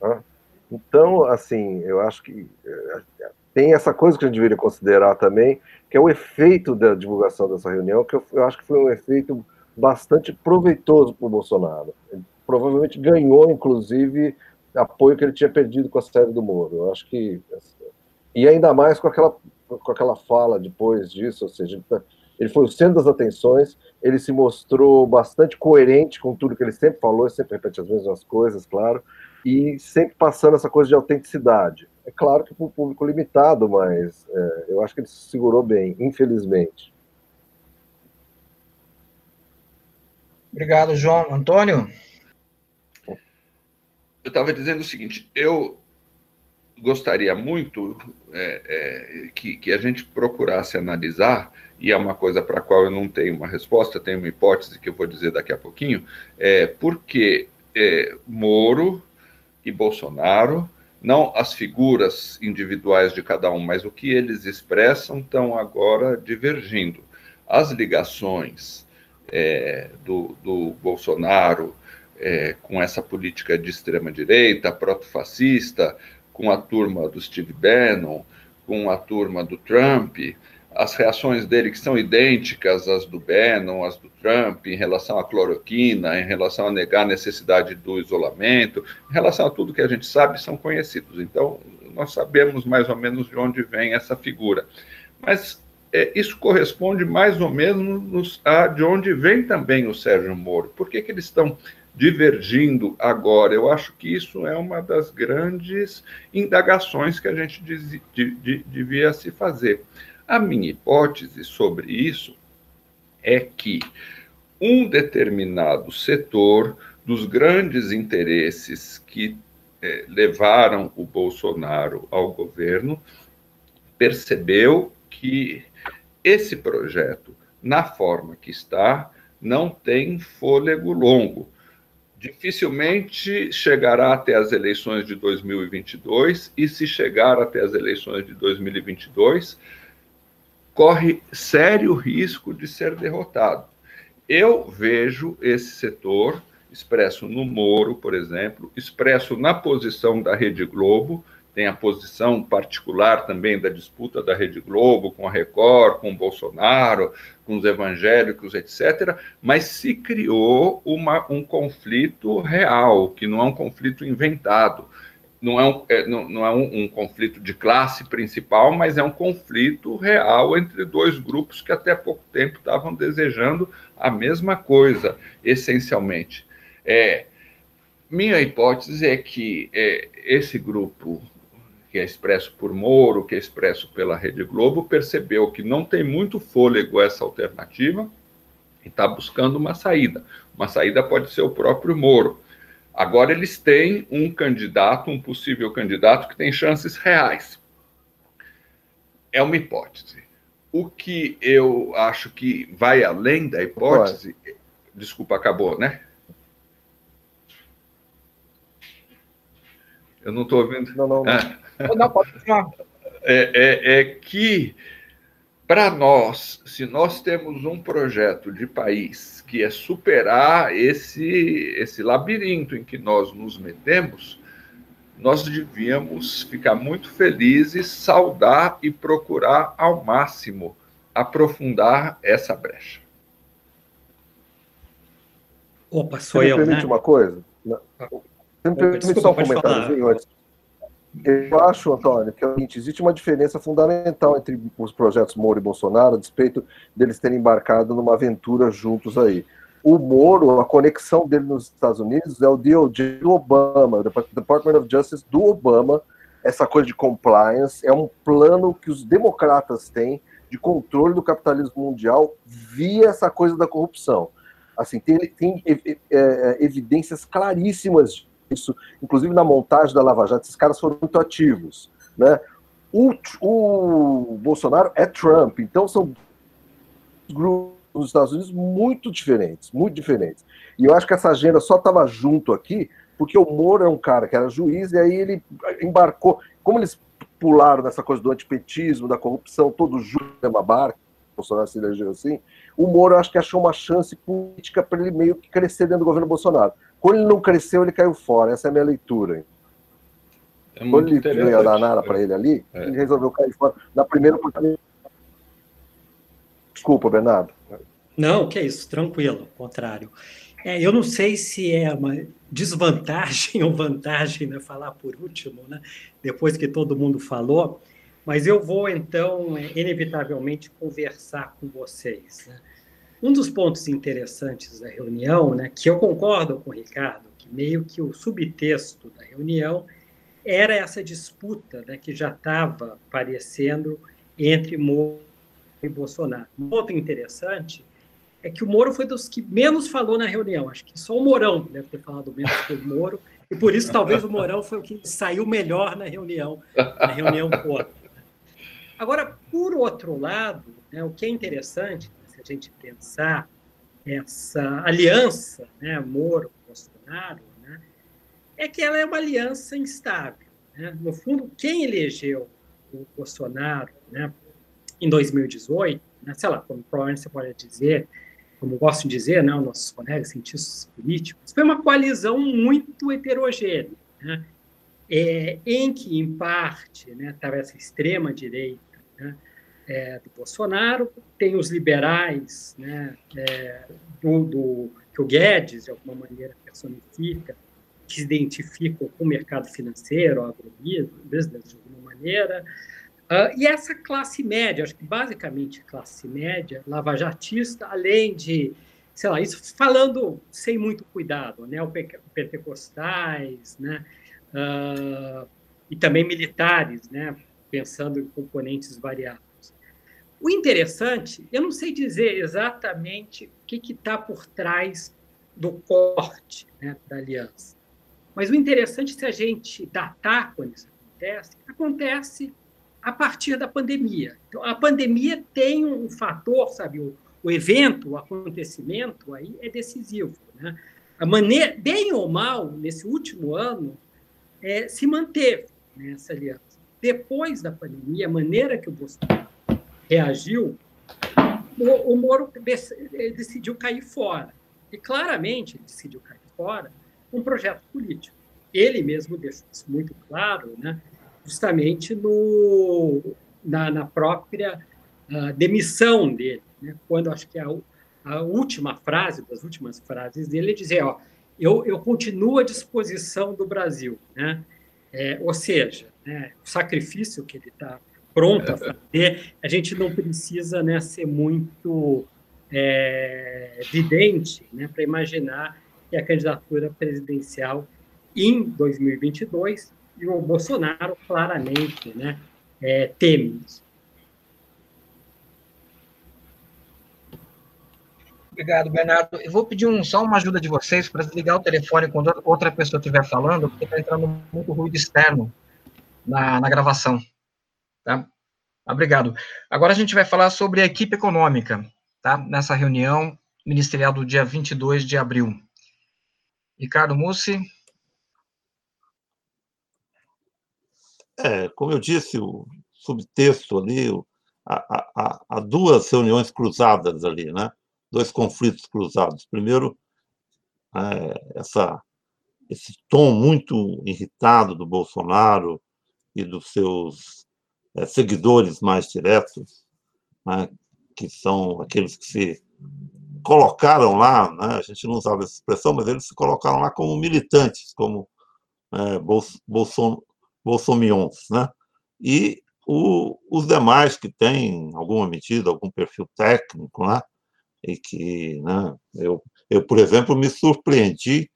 Né? Então, assim, eu acho que é, tem essa coisa que a gente deveria considerar também, que é o efeito da divulgação dessa reunião, que eu, eu acho que foi um efeito bastante proveitoso para o Bolsonaro. Ele provavelmente ganhou, inclusive, apoio que ele tinha perdido com a série do Moro. Eu acho que. E ainda mais com aquela, com aquela fala depois disso, ou seja, ele foi o centro das atenções, ele se mostrou bastante coerente com tudo que ele sempre falou, ele sempre repete as mesmas coisas, claro, e sempre passando essa coisa de autenticidade. É claro que para o público limitado, mas é, eu acho que ele se segurou bem, infelizmente. Obrigado, João. Antônio? Eu estava dizendo o seguinte: eu gostaria muito é, é, que, que, a gente procurasse analisar, e é uma coisa para a qual eu não tenho uma resposta, tenho uma hipótese que eu vou dizer daqui a pouquinho, é, porque é, Moro e Bolsonaro não as figuras individuais de cada um, mas o que eles expressam estão agora divergindo. as ligações é, do, do, Bolsonaro é, com essa política de extrema-direita, proto-fascista, com a turma do Steve Bannon, com a turma do Trump, as reações dele que são idênticas às do Bannon, às do Trump, em relação à cloroquina, em relação a negar a necessidade do isolamento, em relação a tudo que a gente sabe, são conhecidos. Então, nós sabemos mais ou menos de onde vem essa figura. Mas é, isso corresponde mais ou menos a de onde vem também o Sérgio Moro. Por que, que eles estão divergindo agora? Eu acho que isso é uma das grandes indagações que a gente devia se fazer. A minha hipótese sobre isso é que um determinado setor dos grandes interesses que eh, levaram o Bolsonaro ao governo percebeu que esse projeto, na forma que está, não tem fôlego longo. Dificilmente chegará até as eleições de 2022, e se chegar até as eleições de 2022, corre sério risco de ser derrotado. Eu vejo esse setor expresso no Moro, por exemplo, expresso na posição da Rede Globo, tem a posição particular também da disputa da Rede Globo com a Record, com o Bolsonaro, com os evangélicos, etc. Mas se criou uma, um conflito real, que não é um conflito inventado não é, um, é, não, não é um, um, conflito de classe principal, mas é um conflito real entre dois grupos que até pouco tempo estavam desejando a mesma coisa, essencialmente. É, minha hipótese é que é, esse grupo, que é expresso por Moro, que é expresso pela Rede Globo, percebeu que não tem muito fôlego essa alternativa e está buscando uma saída. Uma saída pode ser o próprio Moro Agora eles têm um candidato, um possível candidato que tem chances reais. É uma hipótese. O que eu acho que vai além da hipótese. Pode. Desculpa, acabou, né? Eu não estou ouvindo. Não, não, não. Ah. não pode É, é, é que para nós, se nós temos um projeto de país que é superar esse, esse labirinto em que nós nos metemos, nós devíamos ficar muito felizes, saudar e procurar ao máximo aprofundar essa brecha. Opa, sou Você eu, me permite né? uma coisa? Você me permite só um comentário antes? Eu acho, Antônio, que é existe uma diferença fundamental entre os projetos Moro e Bolsonaro, a despeito deles terem embarcado numa aventura juntos aí. O Moro, a conexão dele nos Estados Unidos é o DOJ do Obama, o Department of Justice do Obama, essa coisa de compliance, é um plano que os democratas têm de controle do capitalismo mundial via essa coisa da corrupção. Assim, tem, tem é, é, evidências claríssimas isso, inclusive na montagem da Lava Jato, esses caras foram muito ativos. Né? O, o Bolsonaro é Trump, então são grupos nos Estados Unidos muito diferentes, muito diferentes. E eu acho que essa agenda só estava junto aqui porque o Moro é um cara que era juiz e aí ele embarcou. Como eles pularam nessa coisa do antipetismo, da corrupção, todo junto uma barca, Bolsonaro se elegeu assim, o Moro acho que achou uma chance política para ele meio que crescer dentro do governo Bolsonaro. Quando ele não cresceu, ele caiu fora. Essa é a minha leitura. É Quando ele veio a danada para ele ali, é. ele resolveu cair fora na primeira oportunidade. Desculpa, Bernardo. Não, que é isso, tranquilo, ao contrário. É, eu não sei se é uma desvantagem ou vantagem né, falar por último, né, depois que todo mundo falou, mas eu vou então, é, inevitavelmente, conversar com vocês. Né? Um dos pontos interessantes da reunião, né, que eu concordo com o Ricardo, que meio que o subtexto da reunião era essa disputa né, que já estava aparecendo entre Moro e Bolsonaro. Um ponto interessante é que o Moro foi dos que menos falou na reunião. Acho que só o Mourão deve ter falado menos que o Moro, e por isso talvez o Mourão foi o que saiu melhor na reunião, na reunião toda. Agora, por outro lado, né, o que é interessante gente pensar essa aliança, né, Moro-Bolsonaro, né, é que ela é uma aliança instável. Né? No fundo, quem elegeu o Bolsonaro né, em 2018 né? sei lá, como provavelmente você pode dizer, como gosto de dizer, né, nossos colegas cientistas políticos, foi uma coalizão muito heterogênea, né? é, em que, em parte, né, estava essa extrema-direita né, é, do Bolsonaro, tem os liberais né, é, do, do, que o Guedes, de alguma maneira, personifica, que se identificam com o mercado financeiro, agrobusiness, de alguma maneira, Uh, e essa classe média, acho que basicamente classe média, lavajatista, além de, sei lá, isso falando sem muito cuidado, né, o pentecostais, né, uh, e também militares, né, pensando em componentes variados. O interessante, eu não sei dizer exatamente o que está por trás do corte né, da aliança, mas o interessante, se a gente datar quando isso acontece, acontece a partir da pandemia. Então, a pandemia tem um fator, sabe, o, o evento, o acontecimento aí é decisivo. Né? A maneira, bem ou mal, nesse último ano, é, se manteve né, essa aliança. Depois da pandemia, a maneira que o Bolsonaro reagiu, o, o Moro decidiu cair fora. E claramente decidiu cair fora um projeto político. Ele mesmo deixou isso muito claro, né, justamente no, na, na própria uh, demissão dele. Né, quando acho que a, a última frase, das últimas frases dele, é dizer: ó, eu, eu continuo à disposição do Brasil. Né? É, ou seja, né, o sacrifício que ele está pronto a fazer, a gente não precisa né, ser muito é, vidente né, para imaginar que a candidatura presidencial em 2022 e o Bolsonaro claramente né, é, teme isso. Obrigado, Bernardo. Eu vou pedir um, só uma ajuda de vocês para desligar o telefone quando outra pessoa estiver falando, porque está entrando muito ruído externo na, na gravação. Tá? Obrigado. Agora a gente vai falar sobre a equipe econômica, tá? nessa reunião ministerial do dia 22 de abril. Ricardo Mussi. É, como eu disse, o subtexto ali, há duas reuniões cruzadas ali, né? dois conflitos cruzados. Primeiro, é, essa, esse tom muito irritado do Bolsonaro e dos seus seguidores mais diretos, né, que são aqueles que se colocaram lá, né, a gente não usava essa expressão, mas eles se colocaram lá como militantes, como é, bolson, bolsomions, né? E o, os demais que têm alguma medida, algum perfil técnico, né? e que né, eu, eu, por exemplo, me surpreendi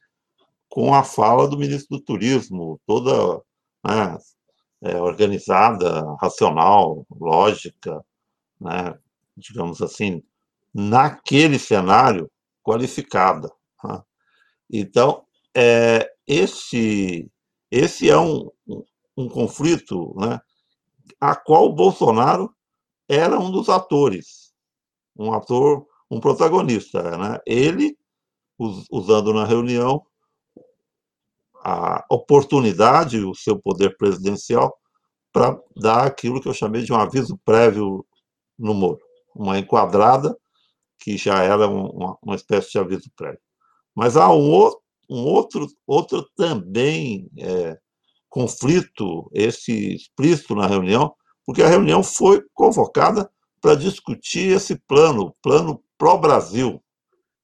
com a fala do ministro do Turismo, toda né, é, organizada, racional, lógica, né, digamos assim, naquele cenário, qualificada. Né? Então, é, esse, esse é um, um, conflito né, a qual o Bolsonaro era um dos atores, um ator um protagonista, né? Ele usando na reunião a oportunidade, o seu poder presidencial, para dar aquilo que eu chamei de um aviso prévio no Moro, uma enquadrada que já era uma, uma espécie de aviso prévio. Mas há um outro, um outro, outro também é, conflito, esse explícito na reunião, porque a reunião foi convocada para discutir esse plano, plano pró-Brasil,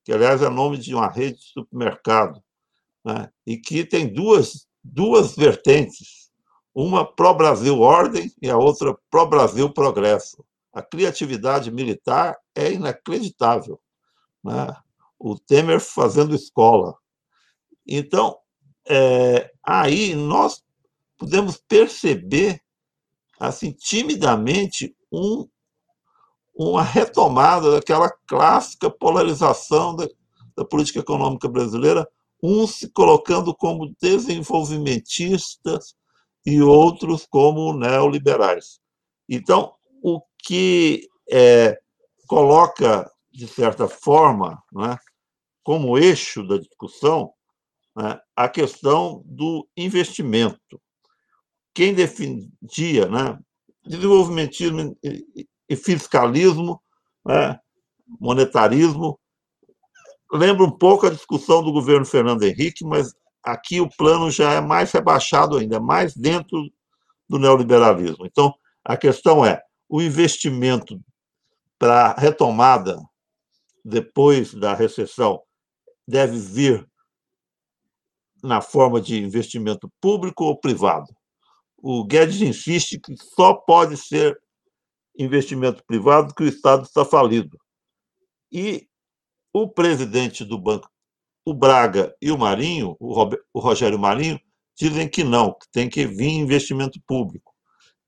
que aliás é nome de uma rede de supermercado, né? e que tem duas, duas vertentes, uma pró-Brasil ordem e a outra pró-Brasil progresso. A criatividade militar é inacreditável. Né? O Temer fazendo escola. Então, é, aí nós podemos perceber, assim, timidamente, um uma retomada daquela clássica polarização da, da política econômica brasileira, uns se colocando como desenvolvimentistas e outros como neoliberais. Então, o que é, coloca, de certa forma, né, como eixo da discussão, né, a questão do investimento. Quem defendia né, desenvolvimentismo e fiscalismo né? monetarismo. Lembra um pouco a discussão do governo Fernando Henrique, mas aqui o plano já é mais rebaixado ainda, mais dentro do neoliberalismo. Então, a questão é: o investimento para retomada depois da recessão deve vir na forma de investimento público ou privado. O Guedes insiste que só pode ser investimento privado que o Estado está falido. E o presidente do banco, o Braga e o Marinho, o Rogério Marinho, dizem que não, que tem que vir investimento público.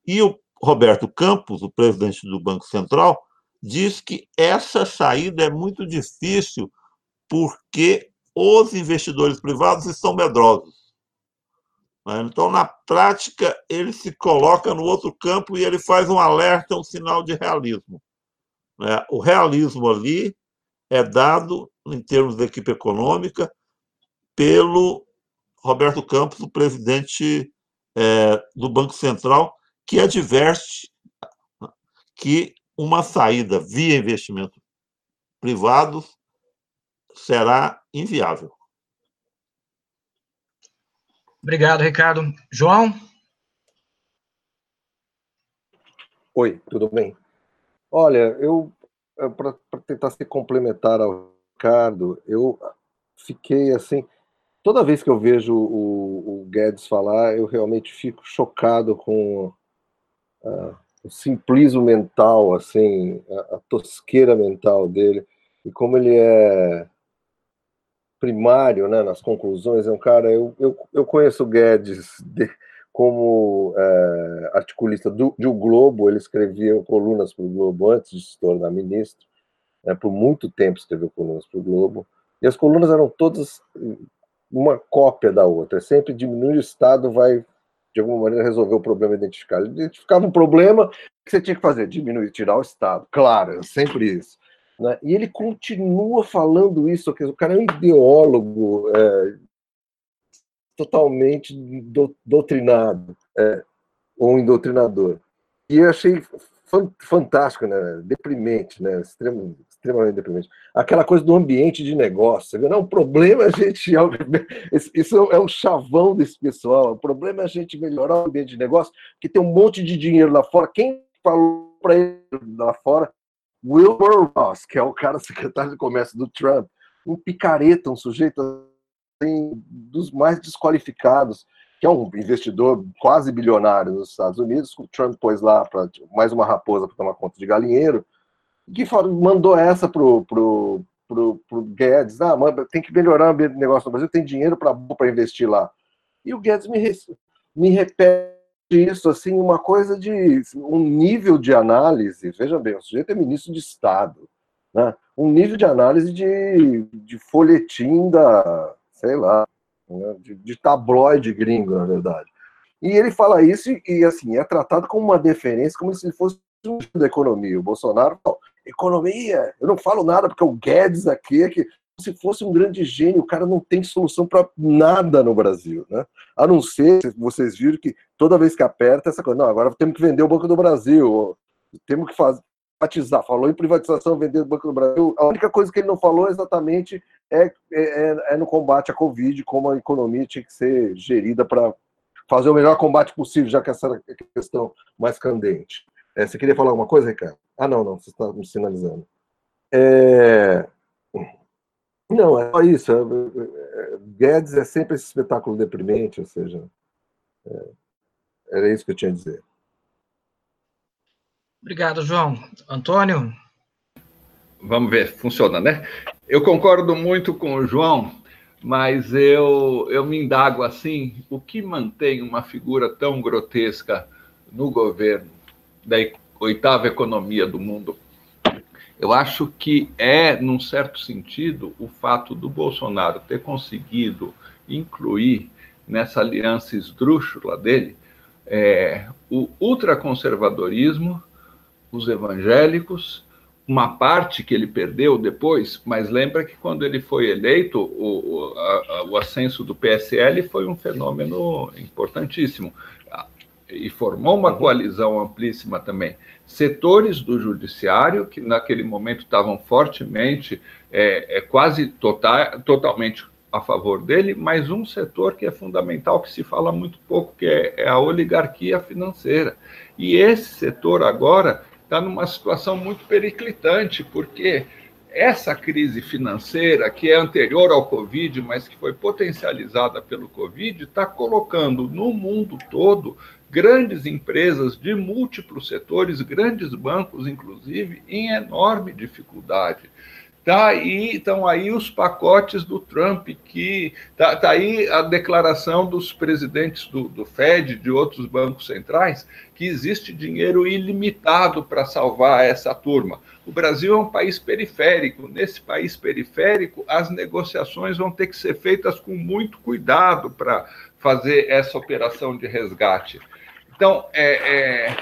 E o Roberto Campos, o presidente do Banco Central, diz que essa saída é muito difícil porque os investidores privados estão medrosos. Né? Então, na prática, ele se coloca no outro campo e ele faz um alerta, um sinal de realismo. Né? O realismo ali é dado, em termos da equipe econômica, pelo Roberto Campos, o presidente é, do Banco Central, que adverte que uma saída via investimento privado será inviável. Obrigado, Ricardo. João? Oi, tudo bem? Olha, eu, para tentar se complementar ao Ricardo, eu fiquei assim. Toda vez que eu vejo o, o Guedes falar, eu realmente fico chocado com uh, o simplismo mental, assim, a, a tosqueira mental dele, e como ele é primário né, nas conclusões, é um cara. Eu, eu, eu conheço o Guedes de, como é, articulista do, de O Globo, ele escrevia colunas para o Globo antes de se tornar ministro, né, por muito tempo escreveu colunas para o Globo, e as colunas eram todas uma cópia da outra, sempre diminui o Estado, vai de alguma maneira resolver o problema identificado. Ele identificava um problema, o que você tinha que fazer? Diminuir, tirar o Estado. Claro, é sempre isso. Né? E ele continua falando isso, o cara é um ideólogo é, totalmente do, doutrinado, é, ou um. E eu achei fantástico, né? deprimente, né? Extremo, extremamente deprimente. Aquela coisa do ambiente de negócio. Não, o problema é a gente. Isso é um chavão desse pessoal. O problema é a gente melhorar o ambiente de negócio, que tem um monte de dinheiro lá fora. Quem falou para ele lá fora Wilbur Ross, que é o cara secretário de comércio do Trump, um picareta, um sujeito assim, dos mais desqualificados, que é um investidor quase bilionário nos Estados Unidos, o Trump pôs lá para mais uma raposa para tomar conta de galinheiro, que mandou essa pro, pro, pro, pro Guedes, ah, tem que melhorar o negócio no Brasil, tem dinheiro para investir lá. E o Guedes me, me repete isso, assim, uma coisa de um nível de análise. Veja bem, o sujeito é ministro de Estado, né? Um nível de análise de, de folhetim da, sei lá, né? de, de tabloide gringo, na verdade. E ele fala isso e, assim, é tratado como uma deferência, como se fosse um da economia. O Bolsonaro fala, economia, eu não falo nada porque o Guedes aqui é que se fosse um grande gênio, o cara não tem solução para nada no Brasil, né? A não ser, vocês viram que toda vez que aperta essa coisa, não, agora temos que vender o Banco do Brasil, temos que fazer privatizar. Falou em privatização, vender o Banco do Brasil. A única coisa que ele não falou exatamente é, é, é, é no combate à Covid, como a economia tinha que ser gerida para fazer o melhor combate possível, já que essa era a questão mais candente. É, você queria falar alguma coisa, Ricardo? Ah, não, não, você está me sinalizando. É... Não, é só isso. É, é, Guedes é sempre esse espetáculo deprimente, ou seja, é, era isso que eu tinha a dizer. Obrigado, João. Antônio? Vamos ver, funciona, né? Eu concordo muito com o João, mas eu, eu me indago assim: o que mantém uma figura tão grotesca no governo da oitava economia do mundo eu acho que é, num certo sentido, o fato do Bolsonaro ter conseguido incluir nessa aliança esdrúxula dele é, o ultraconservadorismo, os evangélicos, uma parte que ele perdeu depois, mas lembra que quando ele foi eleito, o, a, o ascenso do PSL foi um fenômeno importantíssimo. e formou uma coalizão amplíssima também. Setores do judiciário, que naquele momento estavam fortemente, é, é quase total, totalmente a favor dele, mas um setor que é fundamental, que se fala muito pouco, que é, é a oligarquia financeira. E esse setor agora está numa situação muito periclitante, porque essa crise financeira, que é anterior ao Covid, mas que foi potencializada pelo Covid, está colocando no mundo todo grandes empresas de múltiplos setores, grandes bancos, inclusive, em enorme dificuldade. Tá aí, estão aí os pacotes do Trump, que tá, tá aí a declaração dos presidentes do, do Fed, de outros bancos centrais, que existe dinheiro ilimitado para salvar essa turma. O Brasil é um país periférico. Nesse país periférico, as negociações vão ter que ser feitas com muito cuidado para fazer essa operação de resgate. Então, é, é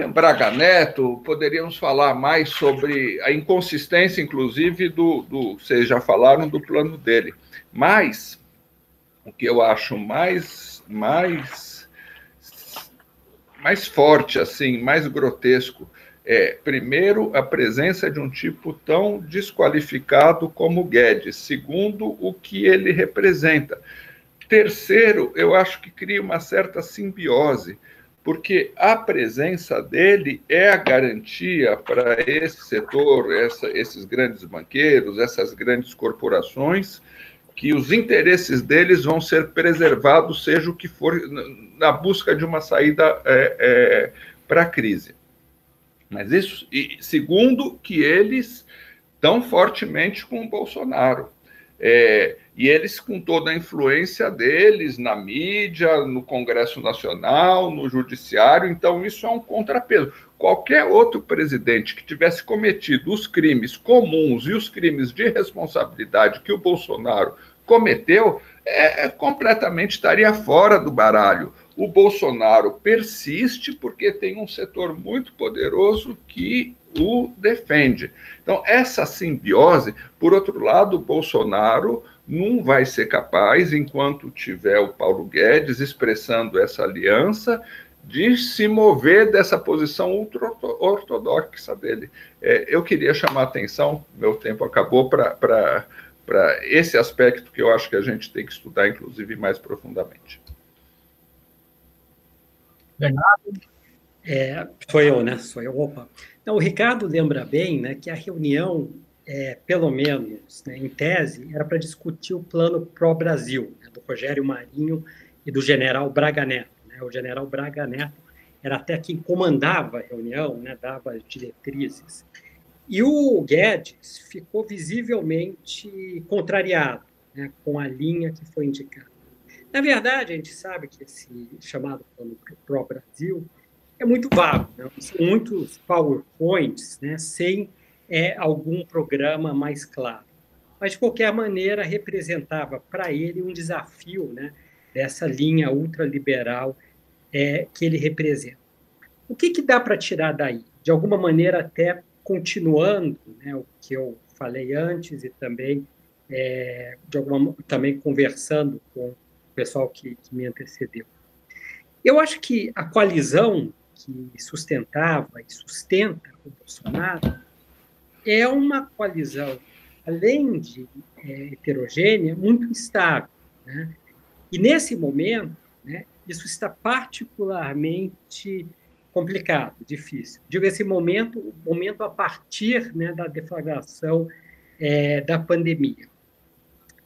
Braga Neto, poderíamos falar mais sobre a inconsistência, inclusive, do, do. Vocês já falaram do plano dele. Mas o que eu acho mais, mais, mais forte, assim, mais grotesco, é, primeiro, a presença de um tipo tão desqualificado como Guedes. Segundo, o que ele representa. Terceiro, eu acho que cria uma certa simbiose porque a presença dele é a garantia para esse setor, essa, esses grandes banqueiros, essas grandes corporações, que os interesses deles vão ser preservados, seja o que for, na busca de uma saída é, é, para a crise. Mas isso, segundo, que eles tão fortemente com o Bolsonaro. É, e eles, com toda a influência deles na mídia, no Congresso Nacional, no Judiciário, então isso é um contrapeso. Qualquer outro presidente que tivesse cometido os crimes comuns e os crimes de responsabilidade que o Bolsonaro cometeu, é, é completamente estaria fora do baralho. O Bolsonaro persiste porque tem um setor muito poderoso que o defende. Então, essa simbiose, por outro lado, o Bolsonaro não vai ser capaz, enquanto tiver o Paulo Guedes expressando essa aliança, de se mover dessa posição ultra-ortodoxa dele. É, eu queria chamar a atenção, meu tempo acabou, para esse aspecto que eu acho que a gente tem que estudar, inclusive, mais profundamente. Bernardo? É, sou eu, né? Sou eu. Opa. Então, o Ricardo lembra bem né, que a reunião é, pelo menos, né, em tese, era para discutir o plano pró-Brasil, né, do Rogério Marinho e do general Braga Neto. Né? O general Braga Neto era até quem comandava a reunião, né, dava as diretrizes. E o Guedes ficou visivelmente contrariado né, com a linha que foi indicada. Na verdade, a gente sabe que esse chamado plano pró-Brasil é muito vago, né? são muitos PowerPoints né, sem é, algum programa mais claro. Mas, de qualquer maneira, representava para ele um desafio né, dessa linha ultraliberal é, que ele representa. O que, que dá para tirar daí? De alguma maneira, até continuando né, o que eu falei antes e também, é, de alguma, também conversando com o pessoal que, que me antecedeu. Eu acho que a coalizão que sustentava e sustenta o Bolsonaro é uma coalizão, além de é, heterogênea, muito instável. Né? E nesse momento, né, isso está particularmente complicado, difícil. Digo esse momento, o momento a partir né, da deflagração é, da pandemia.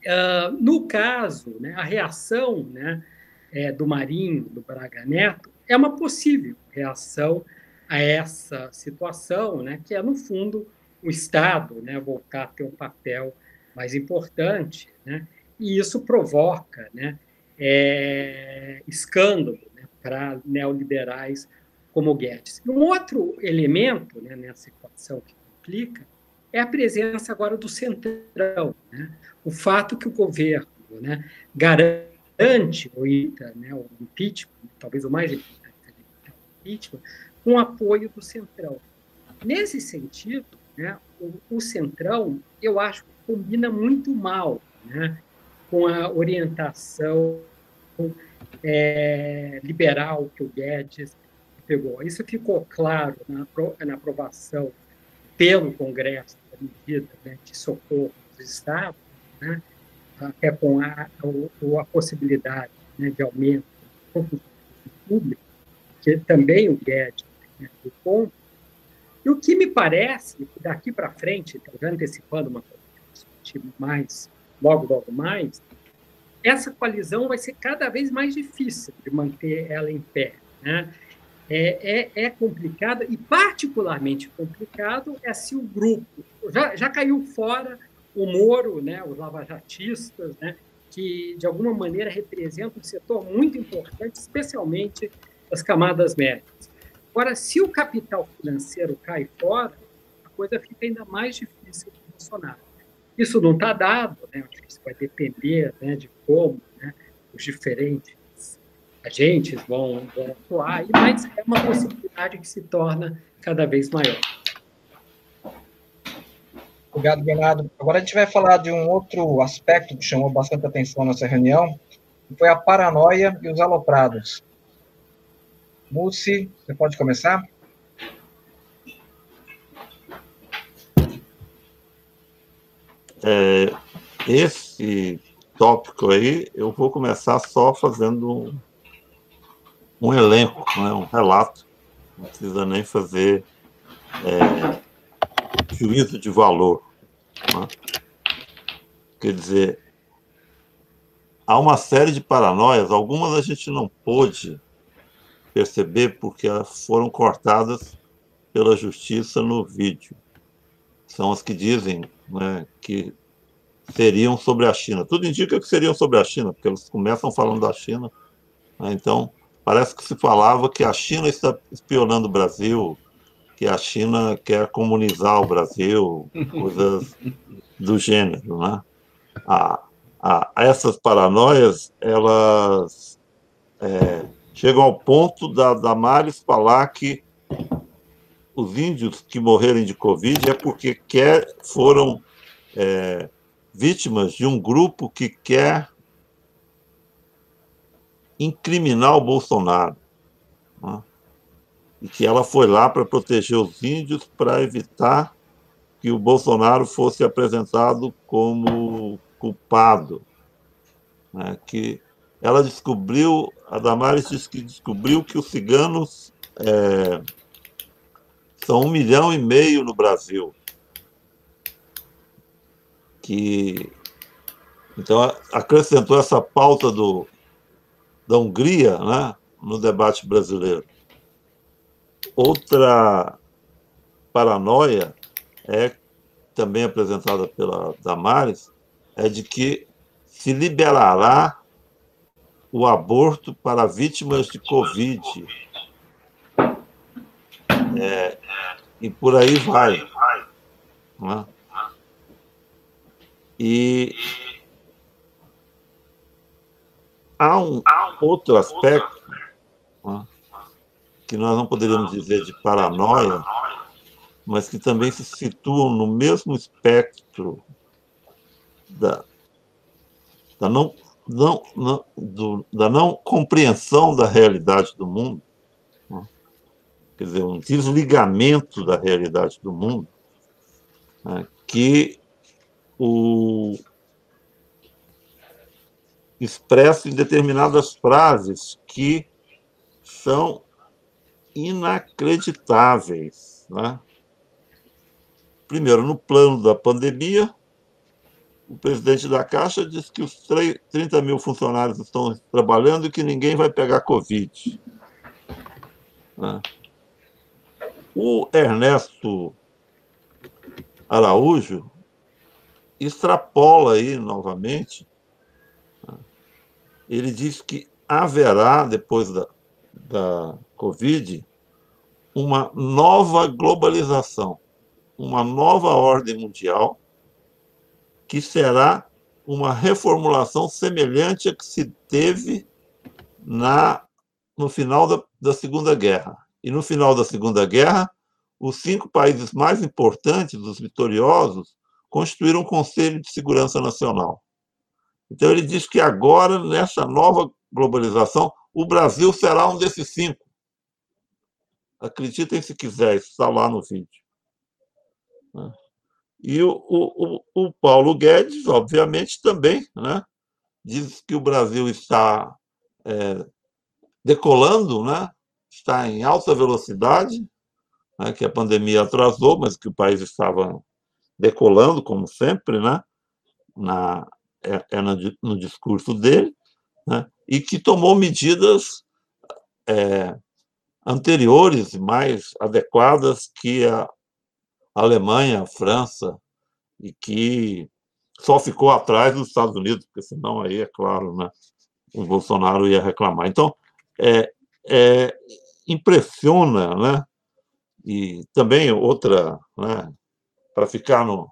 Uh, no caso, né, a reação né, é, do Marinho, do Braga Neto, é uma possível reação a essa situação, né, que é, no fundo, o Estado né, voltar a ter um papel mais importante, né, e isso provoca né, é, escândalo né, para neoliberais como Guedes. Um outro elemento né, nessa equação que complica é a presença agora do centrão, né, o fato que o governo né, garante o, né, o impeachment, talvez o mais importante o impeachment, com apoio do centrão. Nesse sentido, né? O, o centrão, eu acho que combina muito mal né? com a orientação é, liberal que o Guedes pegou. Isso ficou claro na, na aprovação pelo Congresso da medida né, de socorro dos estados, né, até com a, a, possibilidade né, de aumento do público, que também o Guedes né, conta. E o que me parece, daqui para frente, então, já antecipando uma coisa que mais, logo, logo mais, essa coalizão vai ser cada vez mais difícil de manter ela em pé. Né? É, é, é complicado, e particularmente complicado é se o grupo. Já, já caiu fora o Moro, né, os lavajatistas, né, que de alguma maneira representam um setor muito importante, especialmente as camadas médias. Agora, se o capital financeiro cai fora, a coisa fica ainda mais difícil para o Bolsonaro. Isso não está dado, né? isso vai depender né, de como né, os diferentes agentes vão, vão atuar, mas é uma possibilidade que se torna cada vez maior. Obrigado, Bernardo. Agora a gente vai falar de um outro aspecto que chamou bastante atenção nessa reunião, que foi a paranoia e os aloprados. Mussi, você pode começar? É, esse tópico aí, eu vou começar só fazendo um, elenco, né, um relato. Não precisa nem fazer é, juízo de valor. Né? Quer dizer, há uma série de paranoias, algumas a gente não pôde perceber porque foram cortadas pela justiça no vídeo. São as que dizem né, que seriam sobre a China. Tudo indica que seriam sobre a China, porque eles começam falando da China. Né, então, parece que se falava que a China está espionando o Brasil, que a China quer comunizar o Brasil, coisas do gênero. Né? A, a, essas paranoias, elas. É, chegam ao ponto da Damares falar que os índios que morrerem de Covid é porque quer, foram é, vítimas de um grupo que quer incriminar o Bolsonaro. Né? E que ela foi lá para proteger os índios para evitar que o Bolsonaro fosse apresentado como culpado. Né? Que ela descobriu, a Damares disse que descobriu que os ciganos é, são um milhão e meio no Brasil. Que, então, acrescentou essa pauta do, da Hungria né, no debate brasileiro. Outra paranoia é também apresentada pela Damares, é de que se liberará o aborto para vítimas de Covid. É, e por aí vai. Né? E há um outro aspecto né, que nós não poderíamos dizer de paranoia, mas que também se situam no mesmo espectro da, da não não, não, do, da não compreensão da realidade do mundo, né? quer dizer, um desligamento da realidade do mundo, né? que o expresso em determinadas frases que são inacreditáveis. Né? Primeiro, no plano da pandemia, o presidente da Caixa disse que os 30 mil funcionários estão trabalhando e que ninguém vai pegar Covid. Né? O Ernesto Araújo extrapola aí novamente. Né? Ele diz que haverá, depois da, da Covid, uma nova globalização, uma nova ordem mundial que será uma reformulação semelhante à que se teve na, no final da, da Segunda Guerra. E no final da Segunda Guerra, os cinco países mais importantes, os vitoriosos, constituíram um Conselho de Segurança Nacional. Então, ele diz que agora, nessa nova globalização, o Brasil será um desses cinco. Acreditem se quiser, está lá no vídeo. E o, o, o Paulo Guedes, obviamente, também né, diz que o Brasil está é, decolando, né, está em alta velocidade, né, que a pandemia atrasou, mas que o país estava decolando, como sempre, né, na, é, é no, no, discurso dele, né, e que tomou medidas é, anteriores e mais adequadas que a Alemanha, França, e que só ficou atrás dos Estados Unidos, porque senão aí, é claro, né, o Bolsonaro ia reclamar. Então, é, é, impressiona, né? E também outra, né, para ficar no,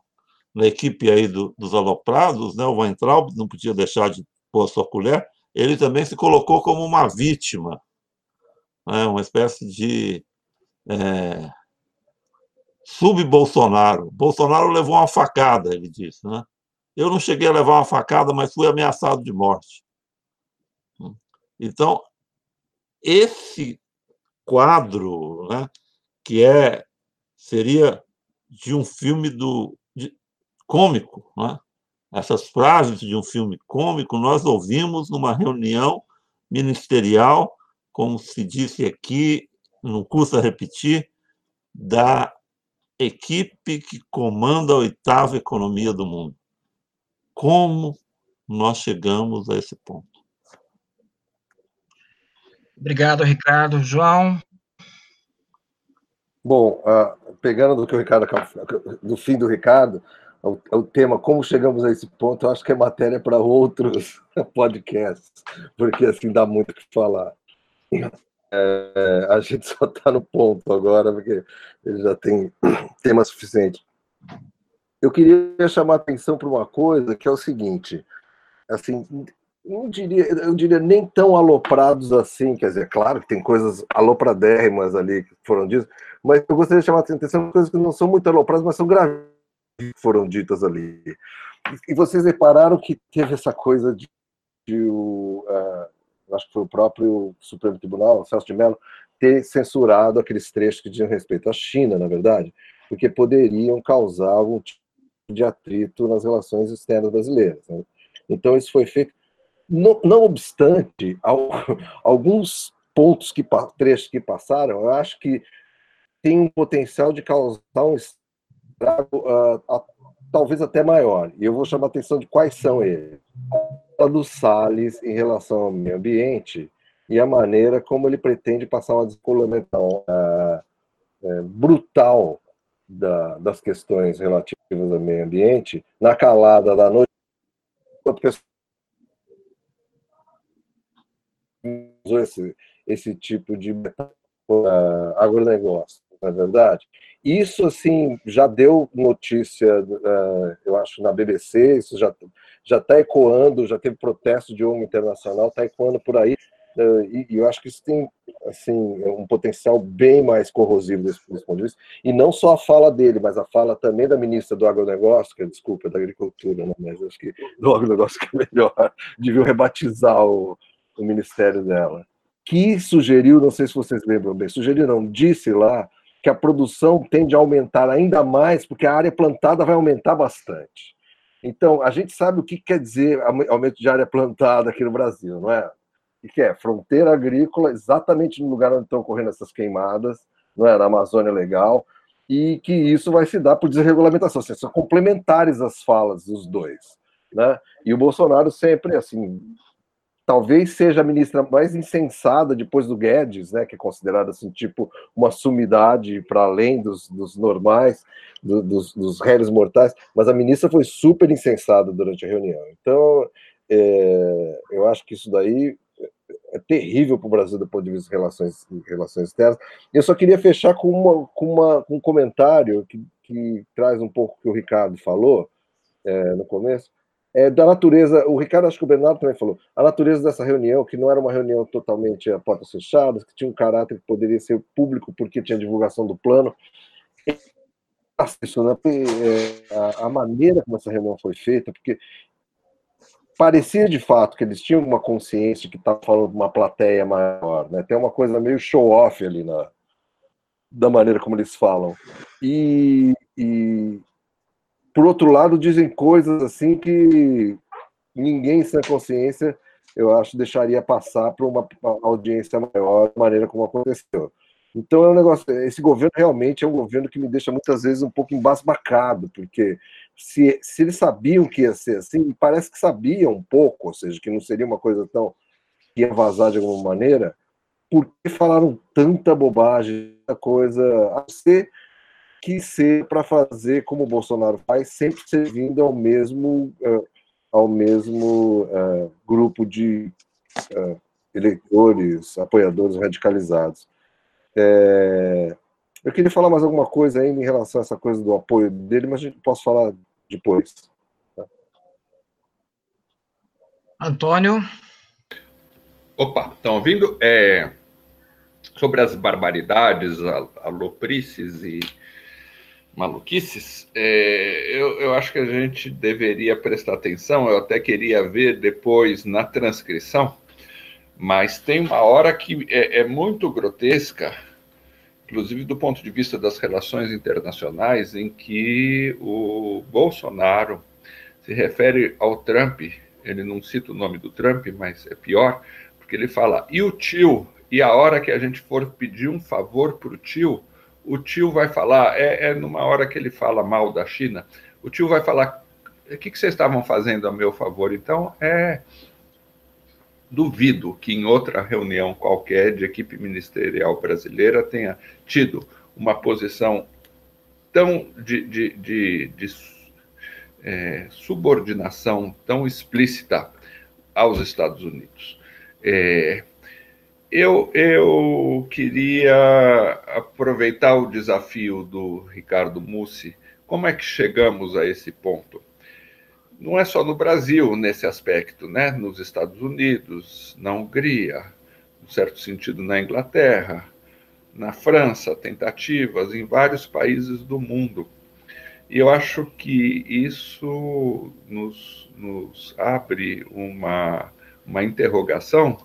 na equipe aí do, dos aloprados, né, o Weintraub não podia deixar de pôr a sua colher, ele também se colocou como uma vítima, né, uma espécie de é, sub-Bolsonaro. Bolsonaro levou uma facada, ele disse. Né? Eu não cheguei a levar uma facada, mas fui ameaçado de morte. Então, esse quadro, né, que é seria de um filme do de, cômico, né? essas frases de um filme cômico nós ouvimos numa reunião ministerial, como se disse aqui, não custa repetir, da equipe que comanda a oitava economia do mundo. Como nós chegamos a esse ponto? Obrigado, Ricardo. João? Bom, uh, pegando do que o Ricardo do fim do Ricardo, o, o, tema como chegamos a esse ponto, eu acho que é matéria para outros podcasts, porque assim dá muito o que falar. É, a gente só está no ponto agora, porque ele já tem tema suficiente. Eu queria chamar a atenção para uma coisa que é o seguinte, assim, não diria, eu diria nem tão aloprados assim, quer dizer, claro que tem coisas alopradérrimas ali que foram ditas, mas eu gostaria de chamar a atenção para coisas que não são muito alopradas, mas são graves que foram ditas ali. E vocês repararam que teve essa coisa de, de uh, acho que foi o próprio Supremo Tribunal, Celso de Mello, ter censurado aqueles trechos que diziam respeito à China, na verdade, porque poderiam causar algum tipo de atrito nas relações externas brasileiras. Né? Então, isso foi feito não, não obstante, alguns pontos que trechos que passaram, eu acho que tem um potencial de causar um estrago uh, uh, talvez até maior. E eu vou chamar a atenção de quais são eles. Do Salles em relação ao meio ambiente e a maneira como ele pretende passar uma descolamentação uh, brutal da, das questões relativas ao meio ambiente na calada da noite, esse, esse tipo de uh, agronegócio, na é verdade. Isso, assim, já deu notícia, uh, eu acho, na BBC, isso já já está ecoando, já teve protesto de ONU internacional, está ecoando por aí, uh, e, e, eu acho que isso tem, assim, um potencial bem mais corrosivo desse, desse, ponto de vista, e não só a fala dele, mas a fala também da ministra do agronegócio, que é, desculpa, da agricultura, né, mas acho que do agronegócio que é melhor, devia rebatizar o, o ministério dela, que sugeriu, não sei se vocês lembram bem, sugeriu não, disse lá que a produção tende a aumentar ainda mais, porque a área plantada vai aumentar bastante. Então, a gente sabe o que quer dizer aumento de área plantada aqui no Brasil, não é? O que é? Fronteira agrícola, exatamente no lugar onde estão ocorrendo essas queimadas, não é? Na Amazônia Legal, e que isso vai se dar por desregulamentação. Assim, são complementares as falas dos dois. Né? E o Bolsonaro sempre, assim, talvez seja a ministra mais insensada depois do Guedes, né, que é considerada assim, tipo uma sumidade para além dos, dos normais, do, dos, dos réis mortais, mas a ministra foi super insensada durante a reunião. Então, é, eu acho que isso daí é terrível para o Brasil do ponto de vista de relações, relações externas. Eu só queria fechar com, uma, com, uma, com um comentário que, que traz um pouco o que o Ricardo falou é, no começo, é, da natureza, o Ricardo, acho que o Bernardo também falou, a natureza dessa reunião, que não era uma reunião totalmente a portas fechadas, que tinha um caráter que poderia ser público porque tinha divulgação do plano. Né? a, a maneira como essa reunião foi feita, porque parecia de fato que eles tinham uma consciência que estava falando de uma plateia maior, né? Tem uma coisa meio show-off ali na da maneira como eles falam. E, e por outro lado dizem coisas assim que ninguém sem consciência, eu acho, deixaria passar para uma audiência maior, da maneira como aconteceu. Então é um negócio. Esse governo realmente é um governo que me deixa muitas vezes um pouco embasbacado, porque se, se eles sabiam que ia ser assim, parece que sabiam um pouco, ou seja, que não seria uma coisa tão que ia vazar de alguma maneira, por que falaram tanta bobagem, tanta coisa, a ser que ser para fazer como o Bolsonaro faz, sempre servindo ao mesmo, uh, ao mesmo uh, grupo de uh, eleitores, apoiadores radicalizados. É, eu queria falar mais alguma coisa ainda em relação a essa coisa do apoio dele, mas a gente posso falar depois. Tá? Antônio. Opa, estão ouvindo? É, sobre as barbaridades, aloprices e maluquices, é, eu, eu acho que a gente deveria prestar atenção. Eu até queria ver depois na transcrição, mas tem uma hora que é, é muito grotesca, inclusive do ponto de vista das relações internacionais, em que o Bolsonaro se refere ao Trump. Ele não cita o nome do Trump, mas é pior, porque ele fala, e o tio? E a hora que a gente for pedir um favor para o tio, o tio vai falar, é, é, numa hora que ele fala mal da China, o tio vai falar, o que, que vocês estavam fazendo a meu favor? Então, é duvido que em outra reunião qualquer de equipe ministerial brasileira tenha tido uma posição tão de, de, de, de é, subordinação tão explícita aos Estados Unidos. É, eu, eu queria aproveitar o desafio do Ricardo Mussi. Como é que chegamos a esse ponto? Não é só no Brasil nesse aspecto, né? Nos Estados Unidos, na Hungria, no certo sentido na Inglaterra, na França, tentativas em vários países do mundo. E eu acho que isso nos, nos abre uma, uma interrogação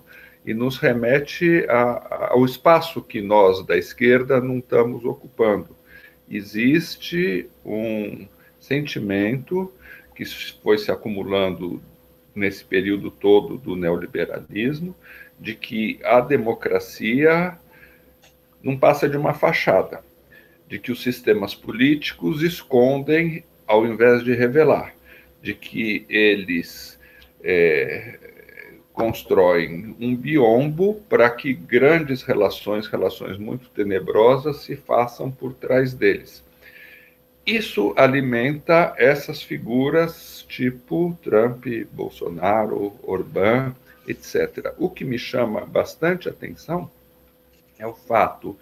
e nos remete a, ao espaço que nós da esquerda não estamos ocupando. Existe um sentimento que foi se acumulando nesse período todo do neoliberalismo de que a democracia não passa de uma fachada, de que os sistemas políticos escondem ao invés de revelar, de que eles é, constroem um biombo para que grandes relações, relações muito tenebrosas, se façam por trás deles. Isso alimenta essas figuras tipo Trump, Bolsonaro, Orbán, etc. O que me chama bastante atenção é o fato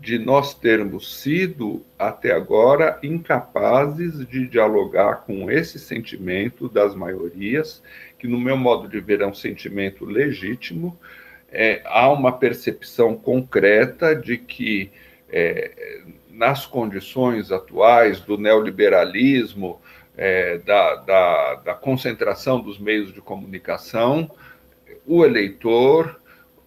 de nós termos sido, até agora, incapazes de dialogar com esse sentimento das maiorias, que, no meu modo de ver, é um sentimento legítimo. É, há uma percepção concreta de que, é, nas condições atuais do neoliberalismo, é, da, da, da concentração dos meios de comunicação, o eleitor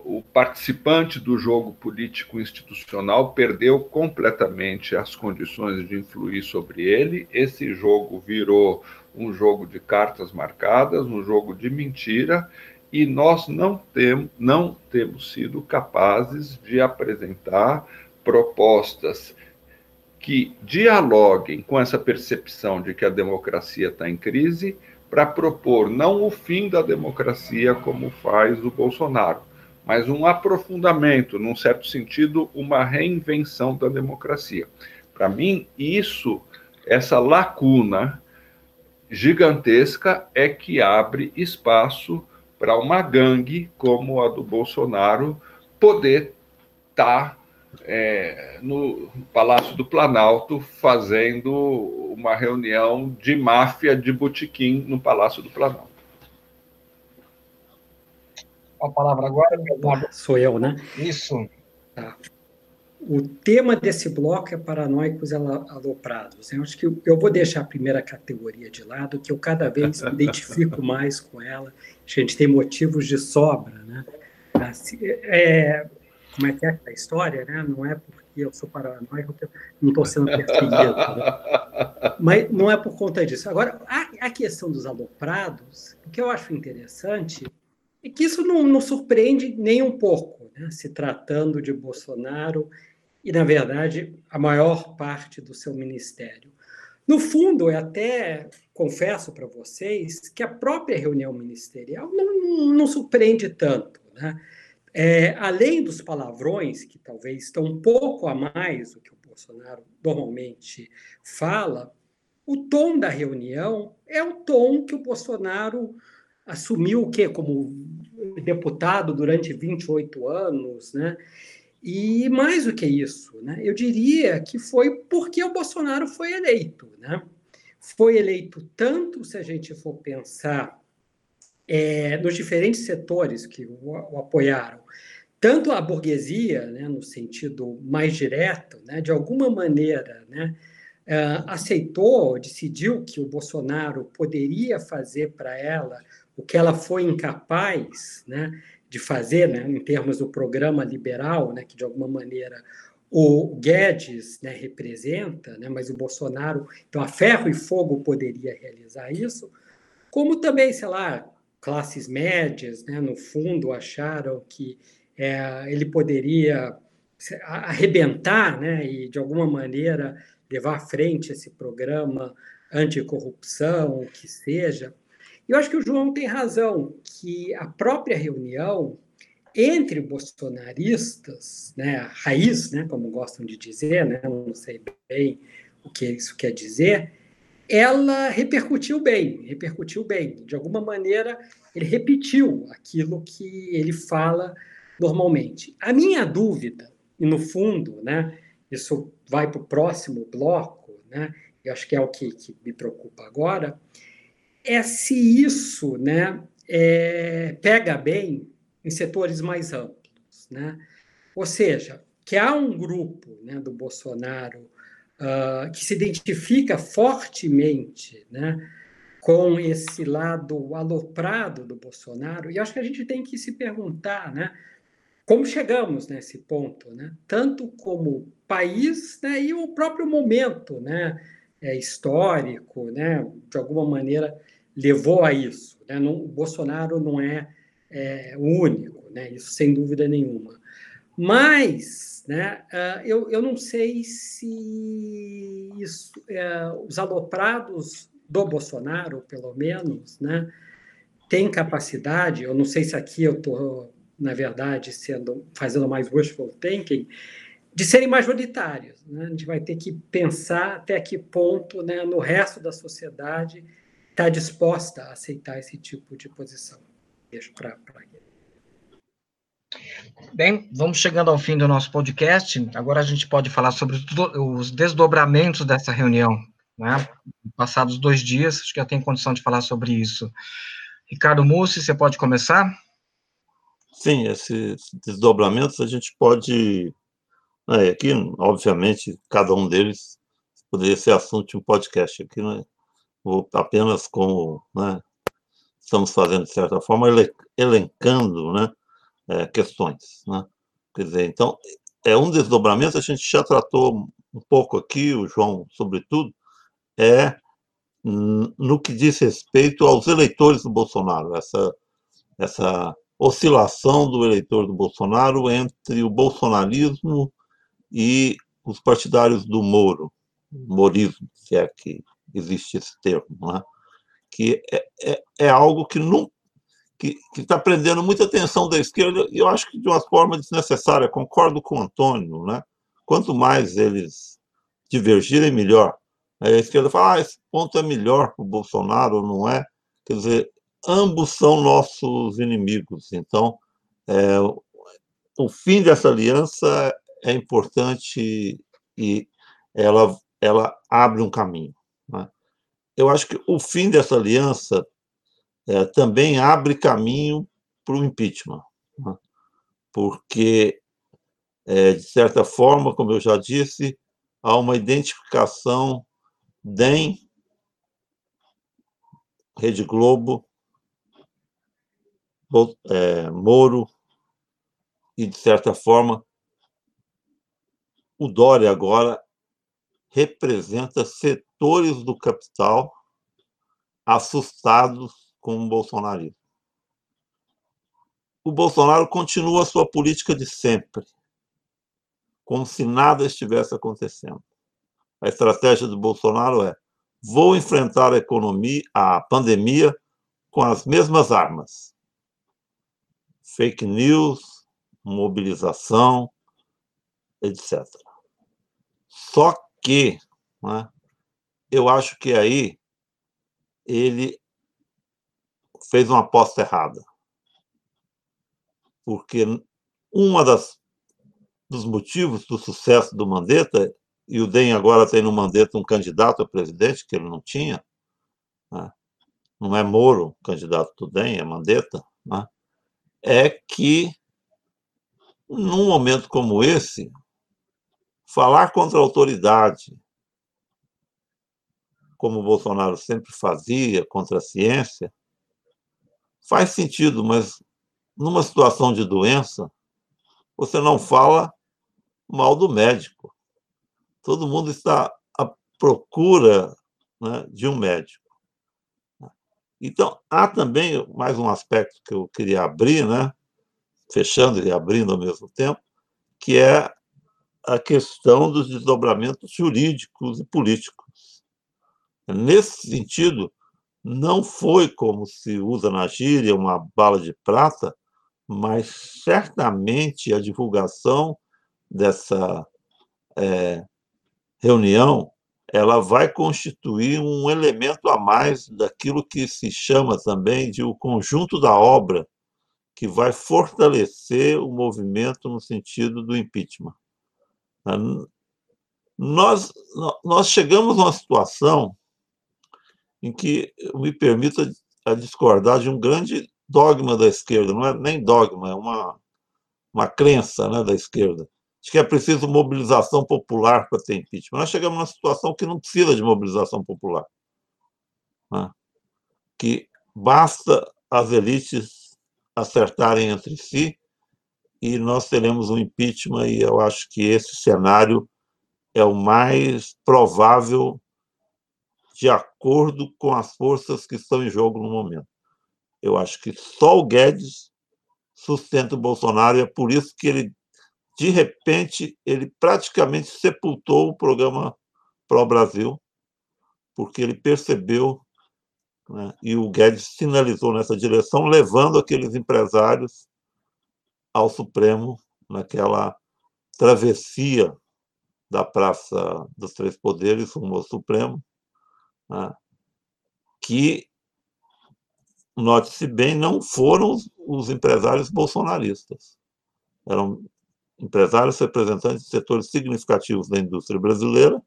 o participante do jogo político institucional perdeu completamente as condições de influir sobre ele. Esse jogo virou um jogo de cartas marcadas, um jogo de mentira, e nós não, tem, não temos sido capazes de apresentar propostas que dialoguem com essa percepção de que a democracia está em crise, para propor não o fim da democracia como faz o Bolsonaro, mas um aprofundamento, num certo sentido, uma reinvenção da democracia. Para mim, isso, essa lacuna gigantesca é que abre espaço para uma gangue como a do Bolsonaro poder estar tá, é, no Palácio do Planalto fazendo uma reunião de máfia de botequim no Palácio do Planalto a palavra agora, Bernardo? Sou eu, né? Isso. Tá. o tema desse bloco é paranoicos aloprados. Eu acho que eu vou deixar a primeira categoria de lado, que eu cada vez me identifico mais com ela. A gente tem motivos de sobra, né? Assim, é, como é que é a história, né? Não é porque eu sou paranoico que eu não estou sendo perseguido. Né? Mas não é por conta disso. Agora, a, a, questão dos aloprados, o que eu acho interessante é que isso não, não surpreende nem um pouco, né? se tratando de Bolsonaro e, na verdade, a maior parte do seu ministério. No fundo, eu até confesso para vocês que a própria reunião ministerial não, não surpreende tanto. Né? É, além dos palavrões, que talvez estão um pouco a mais do que o Bolsonaro normalmente fala, o tom da reunião é o tom que o Bolsonaro assumiu o quê? Como deputado durante 28 anos, né? E mais do que isso, né? eu diria que foi porque o Bolsonaro foi eleito. Né? Foi eleito tanto, se a gente for pensar é, nos diferentes setores que o, o, apoiaram, tanto a burguesia, né, no sentido mais direto, né, de alguma maneira, né, uh, aceitou, decidiu que o Bolsonaro poderia fazer para ela o que ela foi incapaz, né, de fazer, né, em termos do programa liberal, né, que de alguma maneira o Guedes né, representa, né, mas o Bolsonaro, então a ferro e fogo poderia realizar isso, como também, sei lá, classes médias, né, no fundo, acharam que é, ele poderia arrebentar né, e, de alguma maneira, levar à frente esse programa anticorrupção, o que seja. Eu acho que o João tem razão, que a própria reunião entre bolsonaristas, né, raiz, né, como gostam de dizer, né, não sei bem o que isso quer dizer, ela repercutiu bem, repercutiu bem. De alguma maneira, ele repetiu aquilo que ele fala normalmente. A minha dúvida, e no fundo, né, isso vai para o próximo bloco, né, eu acho que é o que, que me preocupa agora, é se isso né, é, pega bem em setores mais amplos. Né? Ou seja, que há um grupo né, do Bolsonaro uh, que se identifica fortemente né, com esse lado aloprado do Bolsonaro, e acho que a gente tem que se perguntar né, como chegamos nesse ponto, né? tanto como país né, e o próprio momento né, é, histórico, né, de alguma maneira levou a isso. Né? Não, o Bolsonaro não é, é, único, né? isso sem dúvida nenhuma. Mas né, uh, eu, eu não sei se isso, uh, os aloprados do Bolsonaro, pelo menos, né, têm capacidade, eu não sei se aqui eu estou, na verdade, sendo fazendo mais wishful thinking, de serem majoritários. Né? A gente vai ter que pensar até que ponto né, no resto da sociedade está disposta a aceitar esse tipo de posição. Deixo para Bem, vamos chegando ao fim do nosso podcast. Agora a gente pode falar sobre os desdobramentos dessa reunião. Né? Passados dois dias, acho que já tem condição de falar sobre isso. Ricardo Mussi, você pode começar? Sim, esses desdobramentos a gente pode. É, aqui, obviamente, cada um deles poderia ser assunto de um podcast. Aqui, né? Apenas como né, estamos fazendo, de certa forma, elencando né, é, questões. Né? Quer dizer, então, é um desdobramento, a gente já tratou um pouco aqui, o João, sobretudo, é no que diz respeito aos eleitores do Bolsonaro, essa, essa oscilação do eleitor do Bolsonaro entre o bolsonarismo e os partidários do Moro, morismo, se é que existe esse termo, é? que é, é, é, algo que não que está prendendo muita atenção da esquerda e eu acho que de uma forma desnecessária. Concordo com o Antônio, né? Quanto mais eles divergirem, melhor. a esquerda fala, ah, esse ponto é melhor para o Bolsonaro, não é? Quer dizer, ambos são nossos inimigos. Então, é, o fim dessa aliança é importante e ela, ela abre um caminho. Né? Eu acho que o fim dessa aliança é, também abre caminho para o impeachment, né? porque É, de certa forma, como eu já disse, há uma identificação DEM, Rede Globo, é, Moro, e, de certa forma, o Dória agora representa setores do capital assustados com o bolsonarismo. O Bolsonaro continua a sua política de sempre, como se nada estivesse acontecendo. A estratégia do Bolsonaro é: vou enfrentar a economia, a pandemia com as mesmas armas. Fake news, mobilização, etc. Só que né, eu acho que aí ele fez uma aposta errada. Porque uma das dos motivos do sucesso do Mandetta, e o DEM agora tem no Mandetta um candidato a presidente que ele não tinha, né? não é Moro candidato do DEM, é Mandetta, né? é que num momento como esse, falar contra a autoridade, como o Bolsonaro sempre fazia, contra a ciência, faz sentido, mas numa situação de doença, você não fala mal do médico. Todo mundo está à procura né, de um médico. Então, há também mais um aspecto que eu queria abrir, né, fechando e abrindo ao mesmo tempo, que é a questão dos desdobramentos jurídicos e políticos. Nesse sentido, não foi como se usa na gíria uma bala de prata, mas certamente a divulgação dessa é, reunião ela vai constituir um elemento a mais daquilo que se chama também de o conjunto da obra que vai fortalecer o movimento no sentido do impeachment. Nós, nós chegamos a uma situação em que me permita a discordar de um grande dogma da esquerda, não é nem dogma, é uma, uma crença né, da esquerda, de que é preciso mobilização popular para ter impeachment. Nós chegamos numa situação que não precisa de mobilização popular. Né? Que basta as elites acertarem entre si e nós teremos um impeachment, e eu acho que esse cenário é o mais provável de acordo com as forças que estão em jogo no momento. Eu acho que só o Guedes sustenta o Bolsonaro, e é por isso que ele, de repente, ele praticamente sepultou o programa Pro Brasil, porque ele percebeu, né, e o Guedes sinalizou nessa direção, levando aqueles empresários ao Supremo naquela travessia da Praça dos Três Poderes rumo ao Supremo, né, que, note-se bem, não foram os empresários bolsonaristas. Eram empresários representantes de setores significativos da indústria brasileira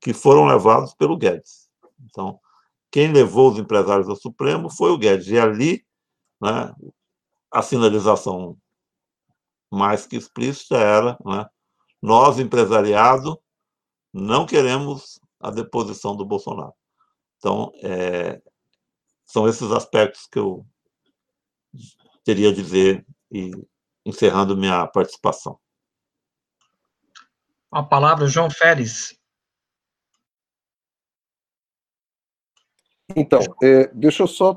que foram levados pelo Guedes. Então, quem levou os empresários ao Supremo foi o Guedes. E ali, né, a sinalização mais que explícita era, né, nós, empresariado, não queremos a deposição do Bolsonaro. Então, é, são esses aspectos que eu teria a dizer e encerrando minha participação. A palavra, João Félix. Então, é, deixa eu só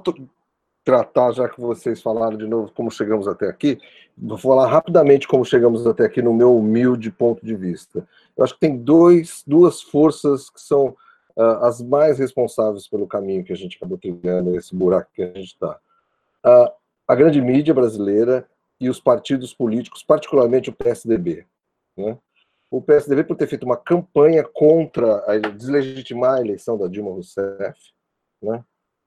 tratar, já que vocês falaram de novo como chegamos até aqui, vou falar rapidamente como chegamos até aqui no meu humilde ponto de vista. Eu acho que tem dois, duas forças que são uh, as mais responsáveis pelo caminho que a gente acabou trilhando, esse buraco que a gente está. Uh, a grande mídia brasileira e os partidos políticos, particularmente o PSDB. Né? O PSDB, por ter feito uma campanha contra a deslegitimar a eleição da Dilma Rousseff, né?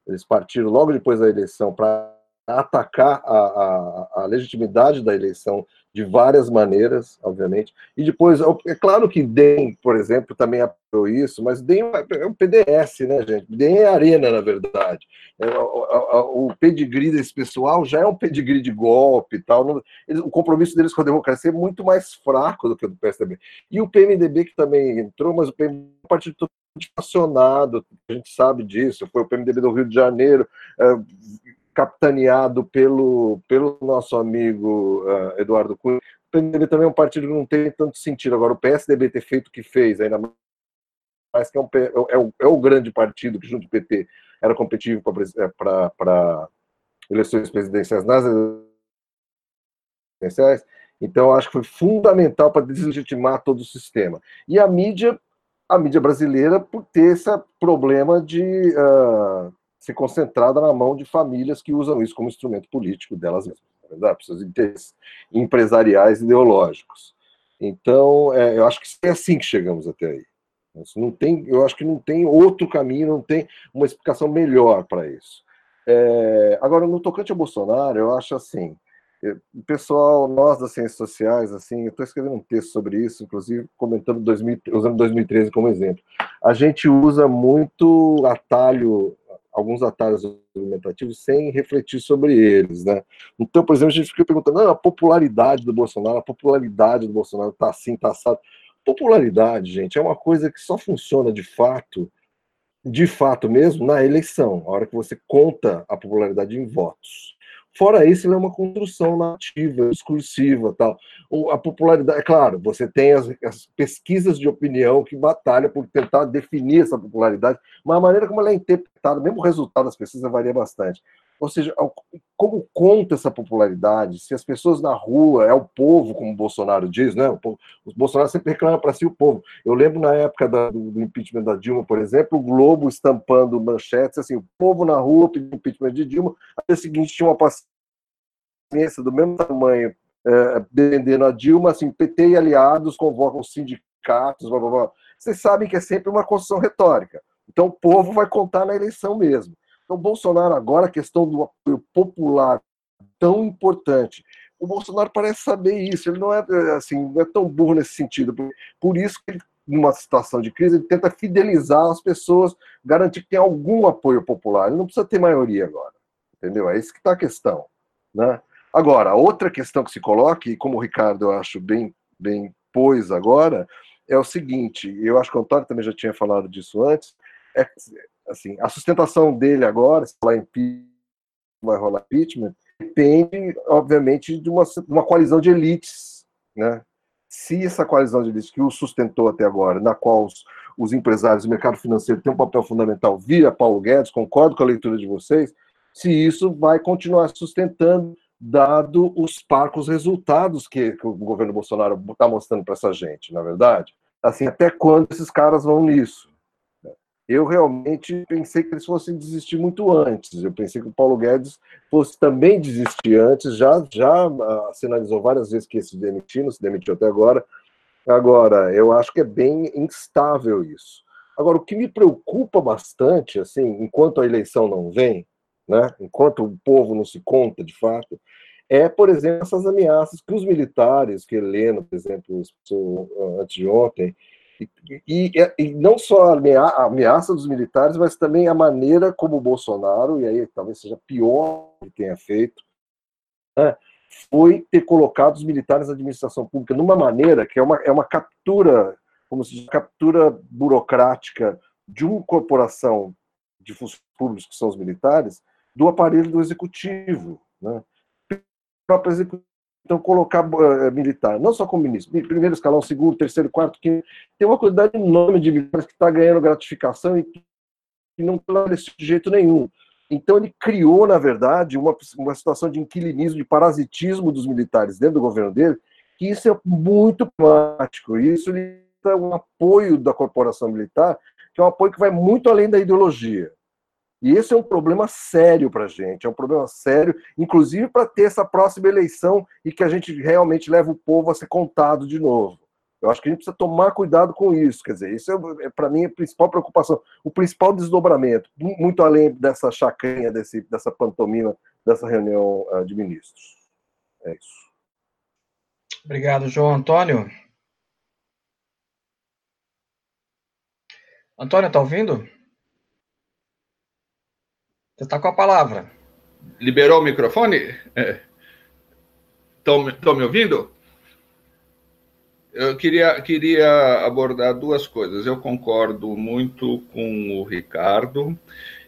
Eles partiram logo depois da eleição para atacar a, a, a, legitimidade da eleição de várias maneiras, obviamente. E depois, é claro que DEM, por exemplo, também apoiou isso, mas DEM é um PDS, né, gente? DEM é arena, na verdade. É, o, pedigree desse pessoal já é um pedigree de golpe e tal. o compromisso deles com a democracia é muito mais fraco do que o do PSDB. E o PMDB, que também entrou, mas o PMDB é um partido acionado, a gente sabe disso. Foi o PMDB do Rio de Janeiro, é, capitaneado pelo, pelo nosso amigo uh, Eduardo Cunha. O PMDB também é um partido que não tem tanto sentido. Agora, o PSDB ter feito o que fez, ainda mais que é, um, é, o, é o grande partido que, junto com o PT, era competitivo para eleições presidenciais nas presidenciais. Então, acho que foi fundamental para deslegitimar todo o sistema. E a mídia, a mídia brasileira, por ter esse problema de uh, ser concentrada na mão de famílias que usam isso como instrumento político delas mesmas, na verdade, para seus interesses empresariais ideológicos. Então, é, eu acho que é assim que chegamos até aí. Não tem, eu acho que não tem outro caminho, não tem uma explicação melhor para isso. É, agora, no tocante ao Bolsonaro, eu acho assim, o pessoal, nós das ciências sociais, assim, eu estou escrevendo um texto sobre isso, inclusive comentando 2000, usando 2013 como exemplo. A gente usa muito atalho alguns atalhos argumentativos sem refletir sobre eles, né? Então, por exemplo, a gente fica perguntando, ah, a popularidade do Bolsonaro, a popularidade do Bolsonaro tá assim, tá assado. Popularidade, gente, é uma coisa que só funciona de fato, de fato mesmo, na eleição, a hora que você conta a popularidade em votos. Fora isso, ele é uma construção nativa, discursiva, tal. A popularidade, é claro, você tem as, as, pesquisas de opinião que batalham por tentar definir essa popularidade, mas a maneira como ela é interpretada, mesmo o resultado das pesquisas varia bastante. Ou seja, como conta essa popularidade? Se as pessoas na rua, é o povo, como o Bolsonaro diz, né? O, povo, o Bolsonaro sempre reclama para si o povo. Eu lembro na época da, do, impeachment da Dilma, por exemplo, o Globo estampando manchetes assim: o povo na rua pediu impeachment de Dilma. Aí seguinte tinha uma do mesmo tamanho é, defendendo a Dilma, assim, PT e aliados convocam sindicatos, blá, blá, blá. Vocês sabem que é sempre uma construção retórica. Então o povo vai contar na eleição mesmo. Então, Bolsonaro agora, a questão do apoio popular tão importante. O Bolsonaro parece saber isso, ele não é assim, não é tão burro nesse sentido. Por isso que numa situação de crise, ele tenta fidelizar as pessoas, garantir que tem algum apoio popular. Ele não precisa ter maioria agora. Entendeu? É isso que está a questão. Né? Agora, outra questão que se coloca, e como o Ricardo eu acho bem, bem pôs agora, é o seguinte: eu acho que o Antônio também já tinha falado disso antes, é assim, a sustentação dele agora, se vai rolar impeachment, depende, obviamente, de uma, uma coalizão de elites, né? Se essa coalizão de elites que o sustentou até agora, na qual os, os empresários do mercado financeiro têm um papel fundamental via Paulo Guedes, concordo com a leitura de vocês, se isso vai continuar sustentando, dado os parcos resultados que, que o governo Bolsonaro está mostrando para essa gente, na é verdade? Assim, até quando esses caras vão nisso? eu realmente pensei que eles fossem desistir muito antes. Eu pensei que o Paulo Guedes fosse também desistir antes, já, já uh, sinalizou várias vezes que se demitir, não se demitiu até agora. Agora, eu acho que é bem instável isso. Agora, o que me preocupa bastante, assim, enquanto a eleição não vem, né, enquanto o povo não se conta de fato, é, por exemplo, essas ameaças que os militares, que Helena, por exemplo, antes de ontem, e, e, e, não só a ameaça dos militares, mas também a maneira como o Bolsonaro, e aí talvez seja pior que tenha feito, né, foi ter colocado os militares na administração pública numa maneira que é uma, é uma captura, como se diz, captura burocrática de uma corporação de funcionários públicos, que são os militares, do aparelho do executivo. Né? Próprio executivo então, colocar uh, militar, não só como ministro, primeiro escalão, segundo, terceiro, quarto, quinto, tem uma quantidade enorme de militares que está ganhando gratificação e que não está desse jeito nenhum. Então, ele criou, na verdade, uma, uma situação de inquilinismo, de parasitismo dos militares dentro do governo dele, que isso é muito problemático. Isso é um apoio da corporação militar, que é um apoio que vai muito além da ideologia. E esse é um problema sério para a gente, é um problema sério, inclusive para ter essa próxima eleição e que a gente realmente leva o povo a ser contado de novo. Eu acho que a gente precisa tomar cuidado com isso. Quer dizer, isso é, é para mim, a principal preocupação, o principal desdobramento, muito além dessa chacrinha, desse, dessa pantomima, dessa reunião uh, de ministros. É isso. Obrigado, João Antônio. Antônio, está ouvindo? Você está com a palavra. Liberou o microfone? Estão é. me ouvindo? Eu queria, queria abordar duas coisas. Eu concordo muito com o Ricardo,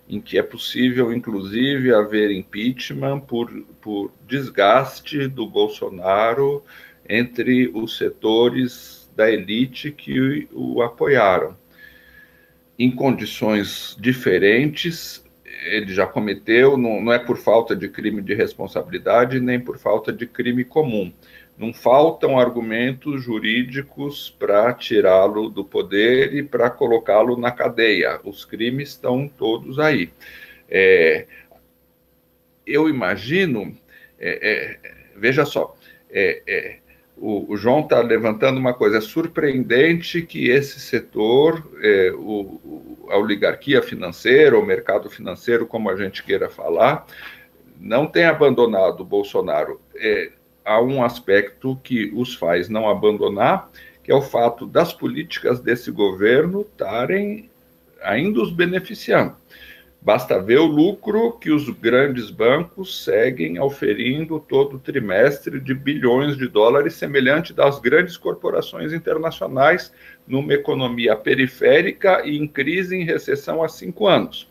em que é possível, inclusive, haver impeachment por, por desgaste do Bolsonaro entre os setores da elite que o apoiaram. Em condições diferentes, ele já cometeu, não, não é por falta de crime de responsabilidade, nem por falta de crime comum não faltam argumentos jurídicos para tirá-lo do poder e para colocá-lo na cadeia. Os crimes estão todos aí. É, eu imagino, é, é, veja só, é, é, o, o, João está levantando uma coisa é surpreendente que esse setor, é, o, a oligarquia financeira, o mercado financeiro, como a gente queira falar, não tenha abandonado o Bolsonaro. É, há um aspecto que os faz não abandonar, que é o fato das políticas desse governo estarem ainda os beneficiando. Basta ver o lucro que os grandes bancos seguem oferindo todo trimestre de bilhões de dólares, semelhante das grandes corporações internacionais, numa economia periférica e em crise em recessão há cinco anos.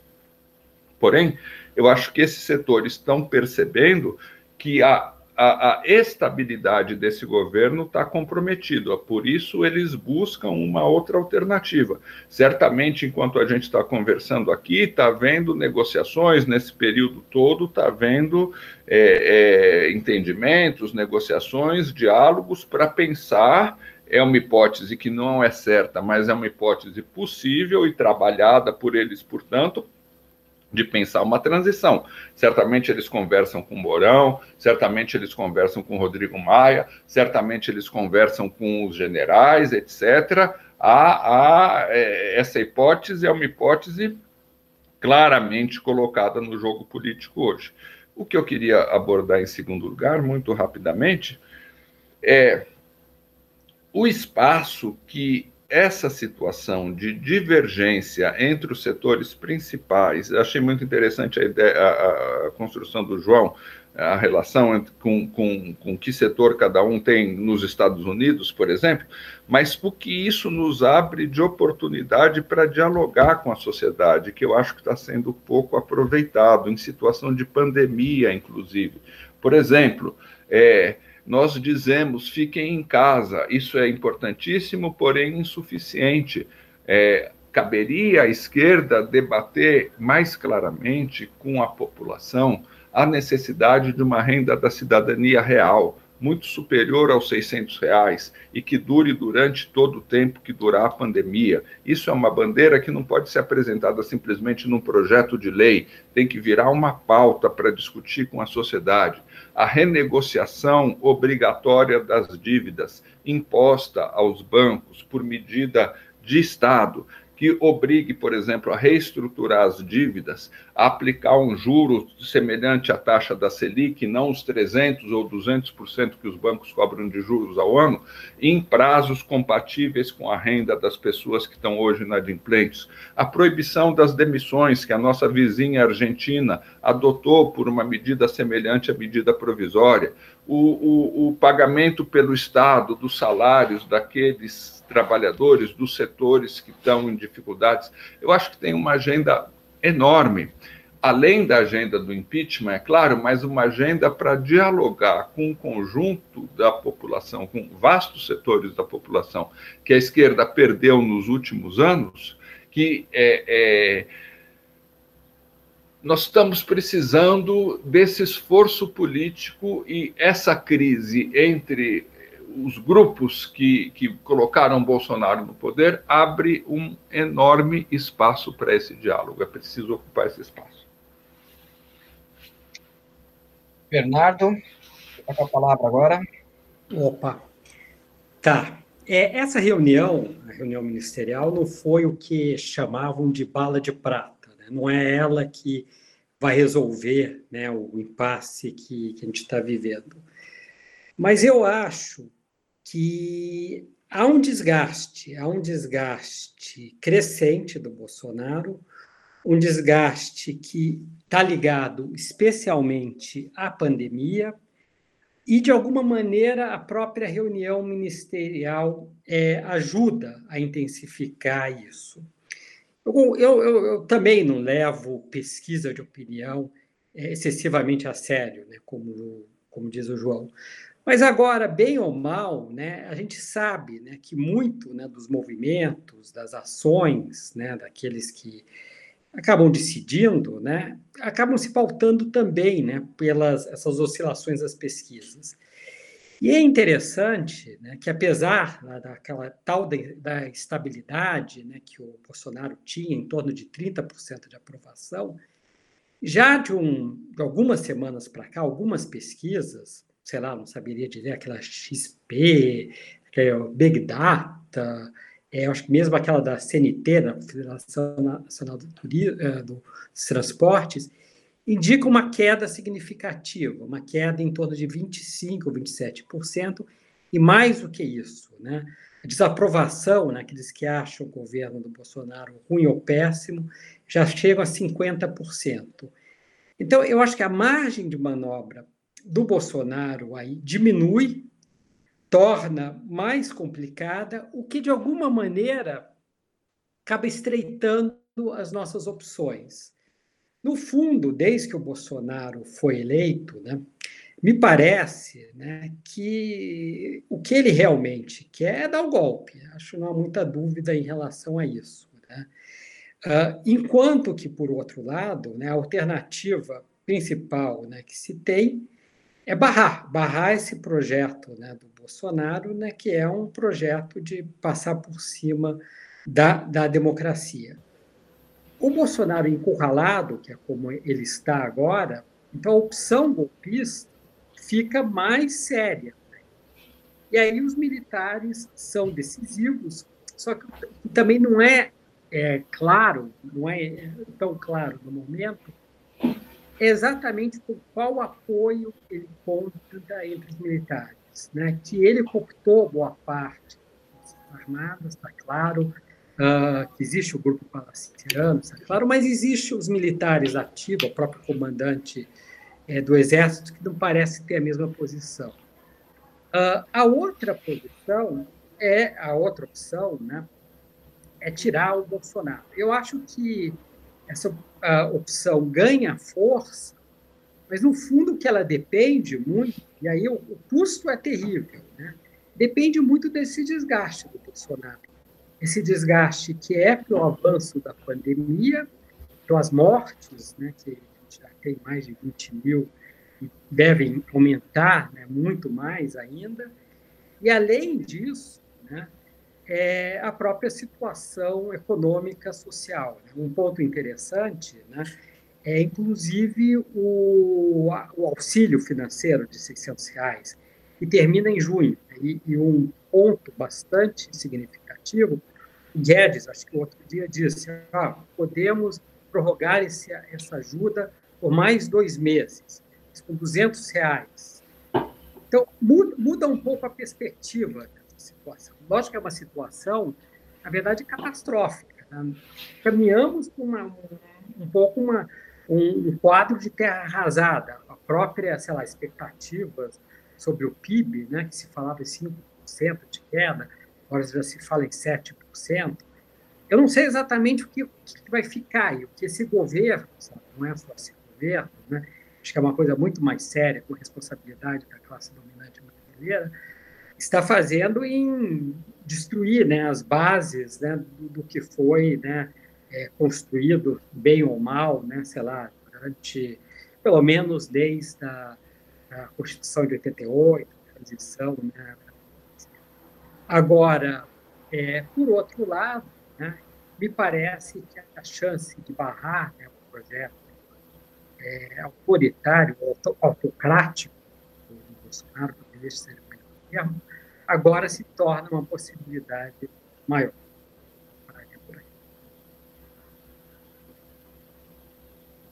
Porém, eu acho que esses setores estão percebendo que a a, a estabilidade desse governo está comprometida. Por isso, eles buscam uma outra alternativa. Certamente, enquanto a gente está conversando aqui, está havendo negociações nesse período todo, está havendo é, é, entendimentos, negociações, diálogos para pensar é uma hipótese que não é certa, mas é uma hipótese possível e trabalhada por eles, portanto, de pensar uma transição. Certamente eles conversam com Mourão, certamente eles conversam com Rodrigo Maia, certamente eles conversam com os generais, etc. Há, há, é, essa hipótese é uma hipótese claramente colocada no jogo político hoje. O que eu queria abordar em segundo lugar, muito rapidamente, é o espaço que essa situação de divergência entre os setores principais, achei muito interessante a, ideia, a, a construção do João, a relação entre, com, com, com que setor cada um tem nos Estados Unidos, por exemplo, mas o que isso nos abre de oportunidade para dialogar com a sociedade, que eu acho que está sendo pouco aproveitado, em situação de pandemia, inclusive. Por exemplo, é, nós dizemos fiquem em casa. Isso é importantíssimo, porém insuficiente. É, caberia à esquerda debater mais claramente com a população a necessidade de uma renda da cidadania real, muito superior aos 600 reais e que dure durante todo o tempo que durar a pandemia. Isso é uma bandeira que não pode ser apresentada simplesmente num projeto de lei, tem que virar uma pauta para discutir com a sociedade. A renegociação obrigatória das dívidas imposta aos bancos por medida de Estado que obrigue, por exemplo, a reestruturar as dívidas, a aplicar um juro semelhante à taxa da Selic, não os 300 ou 200% que os bancos cobram de juros ao ano, em prazos compatíveis com a renda das pessoas que estão hoje inadimplentes. A proibição das demissões, que a nossa vizinha Argentina adotou por uma medida semelhante à medida provisória. O, o, o pagamento pelo Estado dos salários daqueles trabalhadores, dos setores que estão em dificuldades. Eu acho que tem uma agenda enorme, além da agenda do impeachment, é claro, mas uma agenda para dialogar com o conjunto da população, com vastos setores da população que a esquerda perdeu nos últimos anos, que é, é nós estamos precisando desse esforço político e essa crise entre os grupos que, que colocaram Bolsonaro no poder abre um enorme espaço para esse diálogo. É preciso ocupar esse espaço. Bernardo, está com a palavra agora. Opa, tá. É, essa reunião, a reunião ministerial, não foi o que chamavam de bala de prata. Não é ela que vai resolver né, o impasse que, que a gente está vivendo. Mas eu acho que há um desgaste, há um desgaste crescente do Bolsonaro, um desgaste que está ligado especialmente à pandemia e, de alguma maneira, a própria reunião ministerial é, ajuda a intensificar isso. Eu, eu, eu, eu, também não levo pesquisa de opinião é, excessivamente a sério, né, como, como diz o João. Mas agora, bem ou mal, né, a gente sabe né, que muito né, dos movimentos, das ações, né, daqueles que acabam decidindo, né, acabam se pautando também né, pelas essas oscilações das pesquisas. E é interessante né, que, apesar né, daquela tal de, da estabilidade né, que o Bolsonaro tinha, em torno de 30% de aprovação, já de, um, de algumas semanas para cá, algumas pesquisas, sei lá, não saberia dizer, aquela XP, aquela Big Data, é, acho que mesmo aquela da CNT, da Federação Nacional do é, dos Transportes, indica uma queda significativa, uma queda em torno de 25%, 27%, e mais do que isso, né? a desaprovação, né, aqueles que acham o governo do Bolsonaro ruim ou péssimo, já chegam a 50%. Então, eu acho que a margem de manobra do Bolsonaro aí diminui torna mais complicada, o que de alguma maneira acaba estreitando as nossas opções. No fundo, desde que o Bolsonaro foi eleito, né, me parece né, que o que ele realmente quer é dar o golpe. Acho que não há muita dúvida em relação a isso. Né? Uh, enquanto que, por outro lado, né, a alternativa principal né, que se tem é barrar, barrar esse projeto né, do Bolsonaro, né, que é um projeto de passar por cima da, da democracia. O Bolsonaro encurralado, que é como ele está agora, então a opção golpista fica mais séria. E aí os militares são decisivos, só que também não é, é claro, não é tão claro no momento, exatamente por qual apoio ele conta entre os militares né, que ele cooptou boa parte das armadas, está claro, uh, que existe o grupo palestiniano, está claro, mas existe os militares ativos, o próprio comandante é, do exército, que não parece ter a mesma posição. Uh, a outra posição é a outra opção, né, é tirar o Bolsonaro. Eu acho que essa uh, opção ganha força mas, no fundo, que ela depende muito, e aí o, o custo é terrível, né? depende muito desse desgaste do Bolsonaro. Esse desgaste que é pelo avanço da pandemia, pelas mortes, né, que a gente já tem mais de 20 mil e devem aumentar né, muito mais ainda. E, além disso, né, é a própria situação econômica social. Né? Um ponto interessante né, é inclusive o, o auxílio financeiro de 600 reais, que termina em junho. E, e um ponto bastante significativo, Guedes, acho que outro dia disse, ah, podemos prorrogar esse, essa ajuda por mais dois meses, com 200 reais. Então, muda, muda um pouco a perspectiva dessa situação. Lógico que é uma situação, na verdade, catastrófica. Né? Caminhamos com uma, um, um pouco uma, um, quadro de terra arrasada. A própria, sei lá, expectativas sobre o PIB, né, que se falava em 5% de queda, agora já se fala em 7%. Eu não sei exatamente o que, o que vai ficar e o que esse governo, sabe, não é só esse governo, né, acho que é uma coisa muito mais séria, com responsabilidade da classe dominante brasileira, está fazendo em destruir né, as bases né, do, do que foi né, é, construído, bem ou mal, né, sei lá, durante, pelo menos desde a, a Constituição de 88, a transição. Né. Agora, é, por outro lado, né, me parece que a chance de barrar né, o projeto é, autoritário, autocrático do Bolsonaro, agora se torna uma possibilidade maior.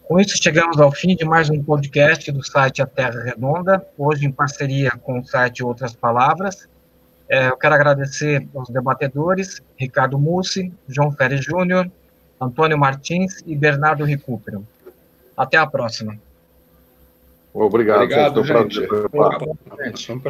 Com isso, chegamos ao fim de mais um podcast do site A Terra Redonda, hoje em parceria com o site Outras Palavras. É, eu quero agradecer aos debatedores, Ricardo Mussi, João Ferre Júnior, Antônio Martins e Bernardo Recupero. Até a próxima. Obrigado, Obrigado, gente. gente. Foi um prazer.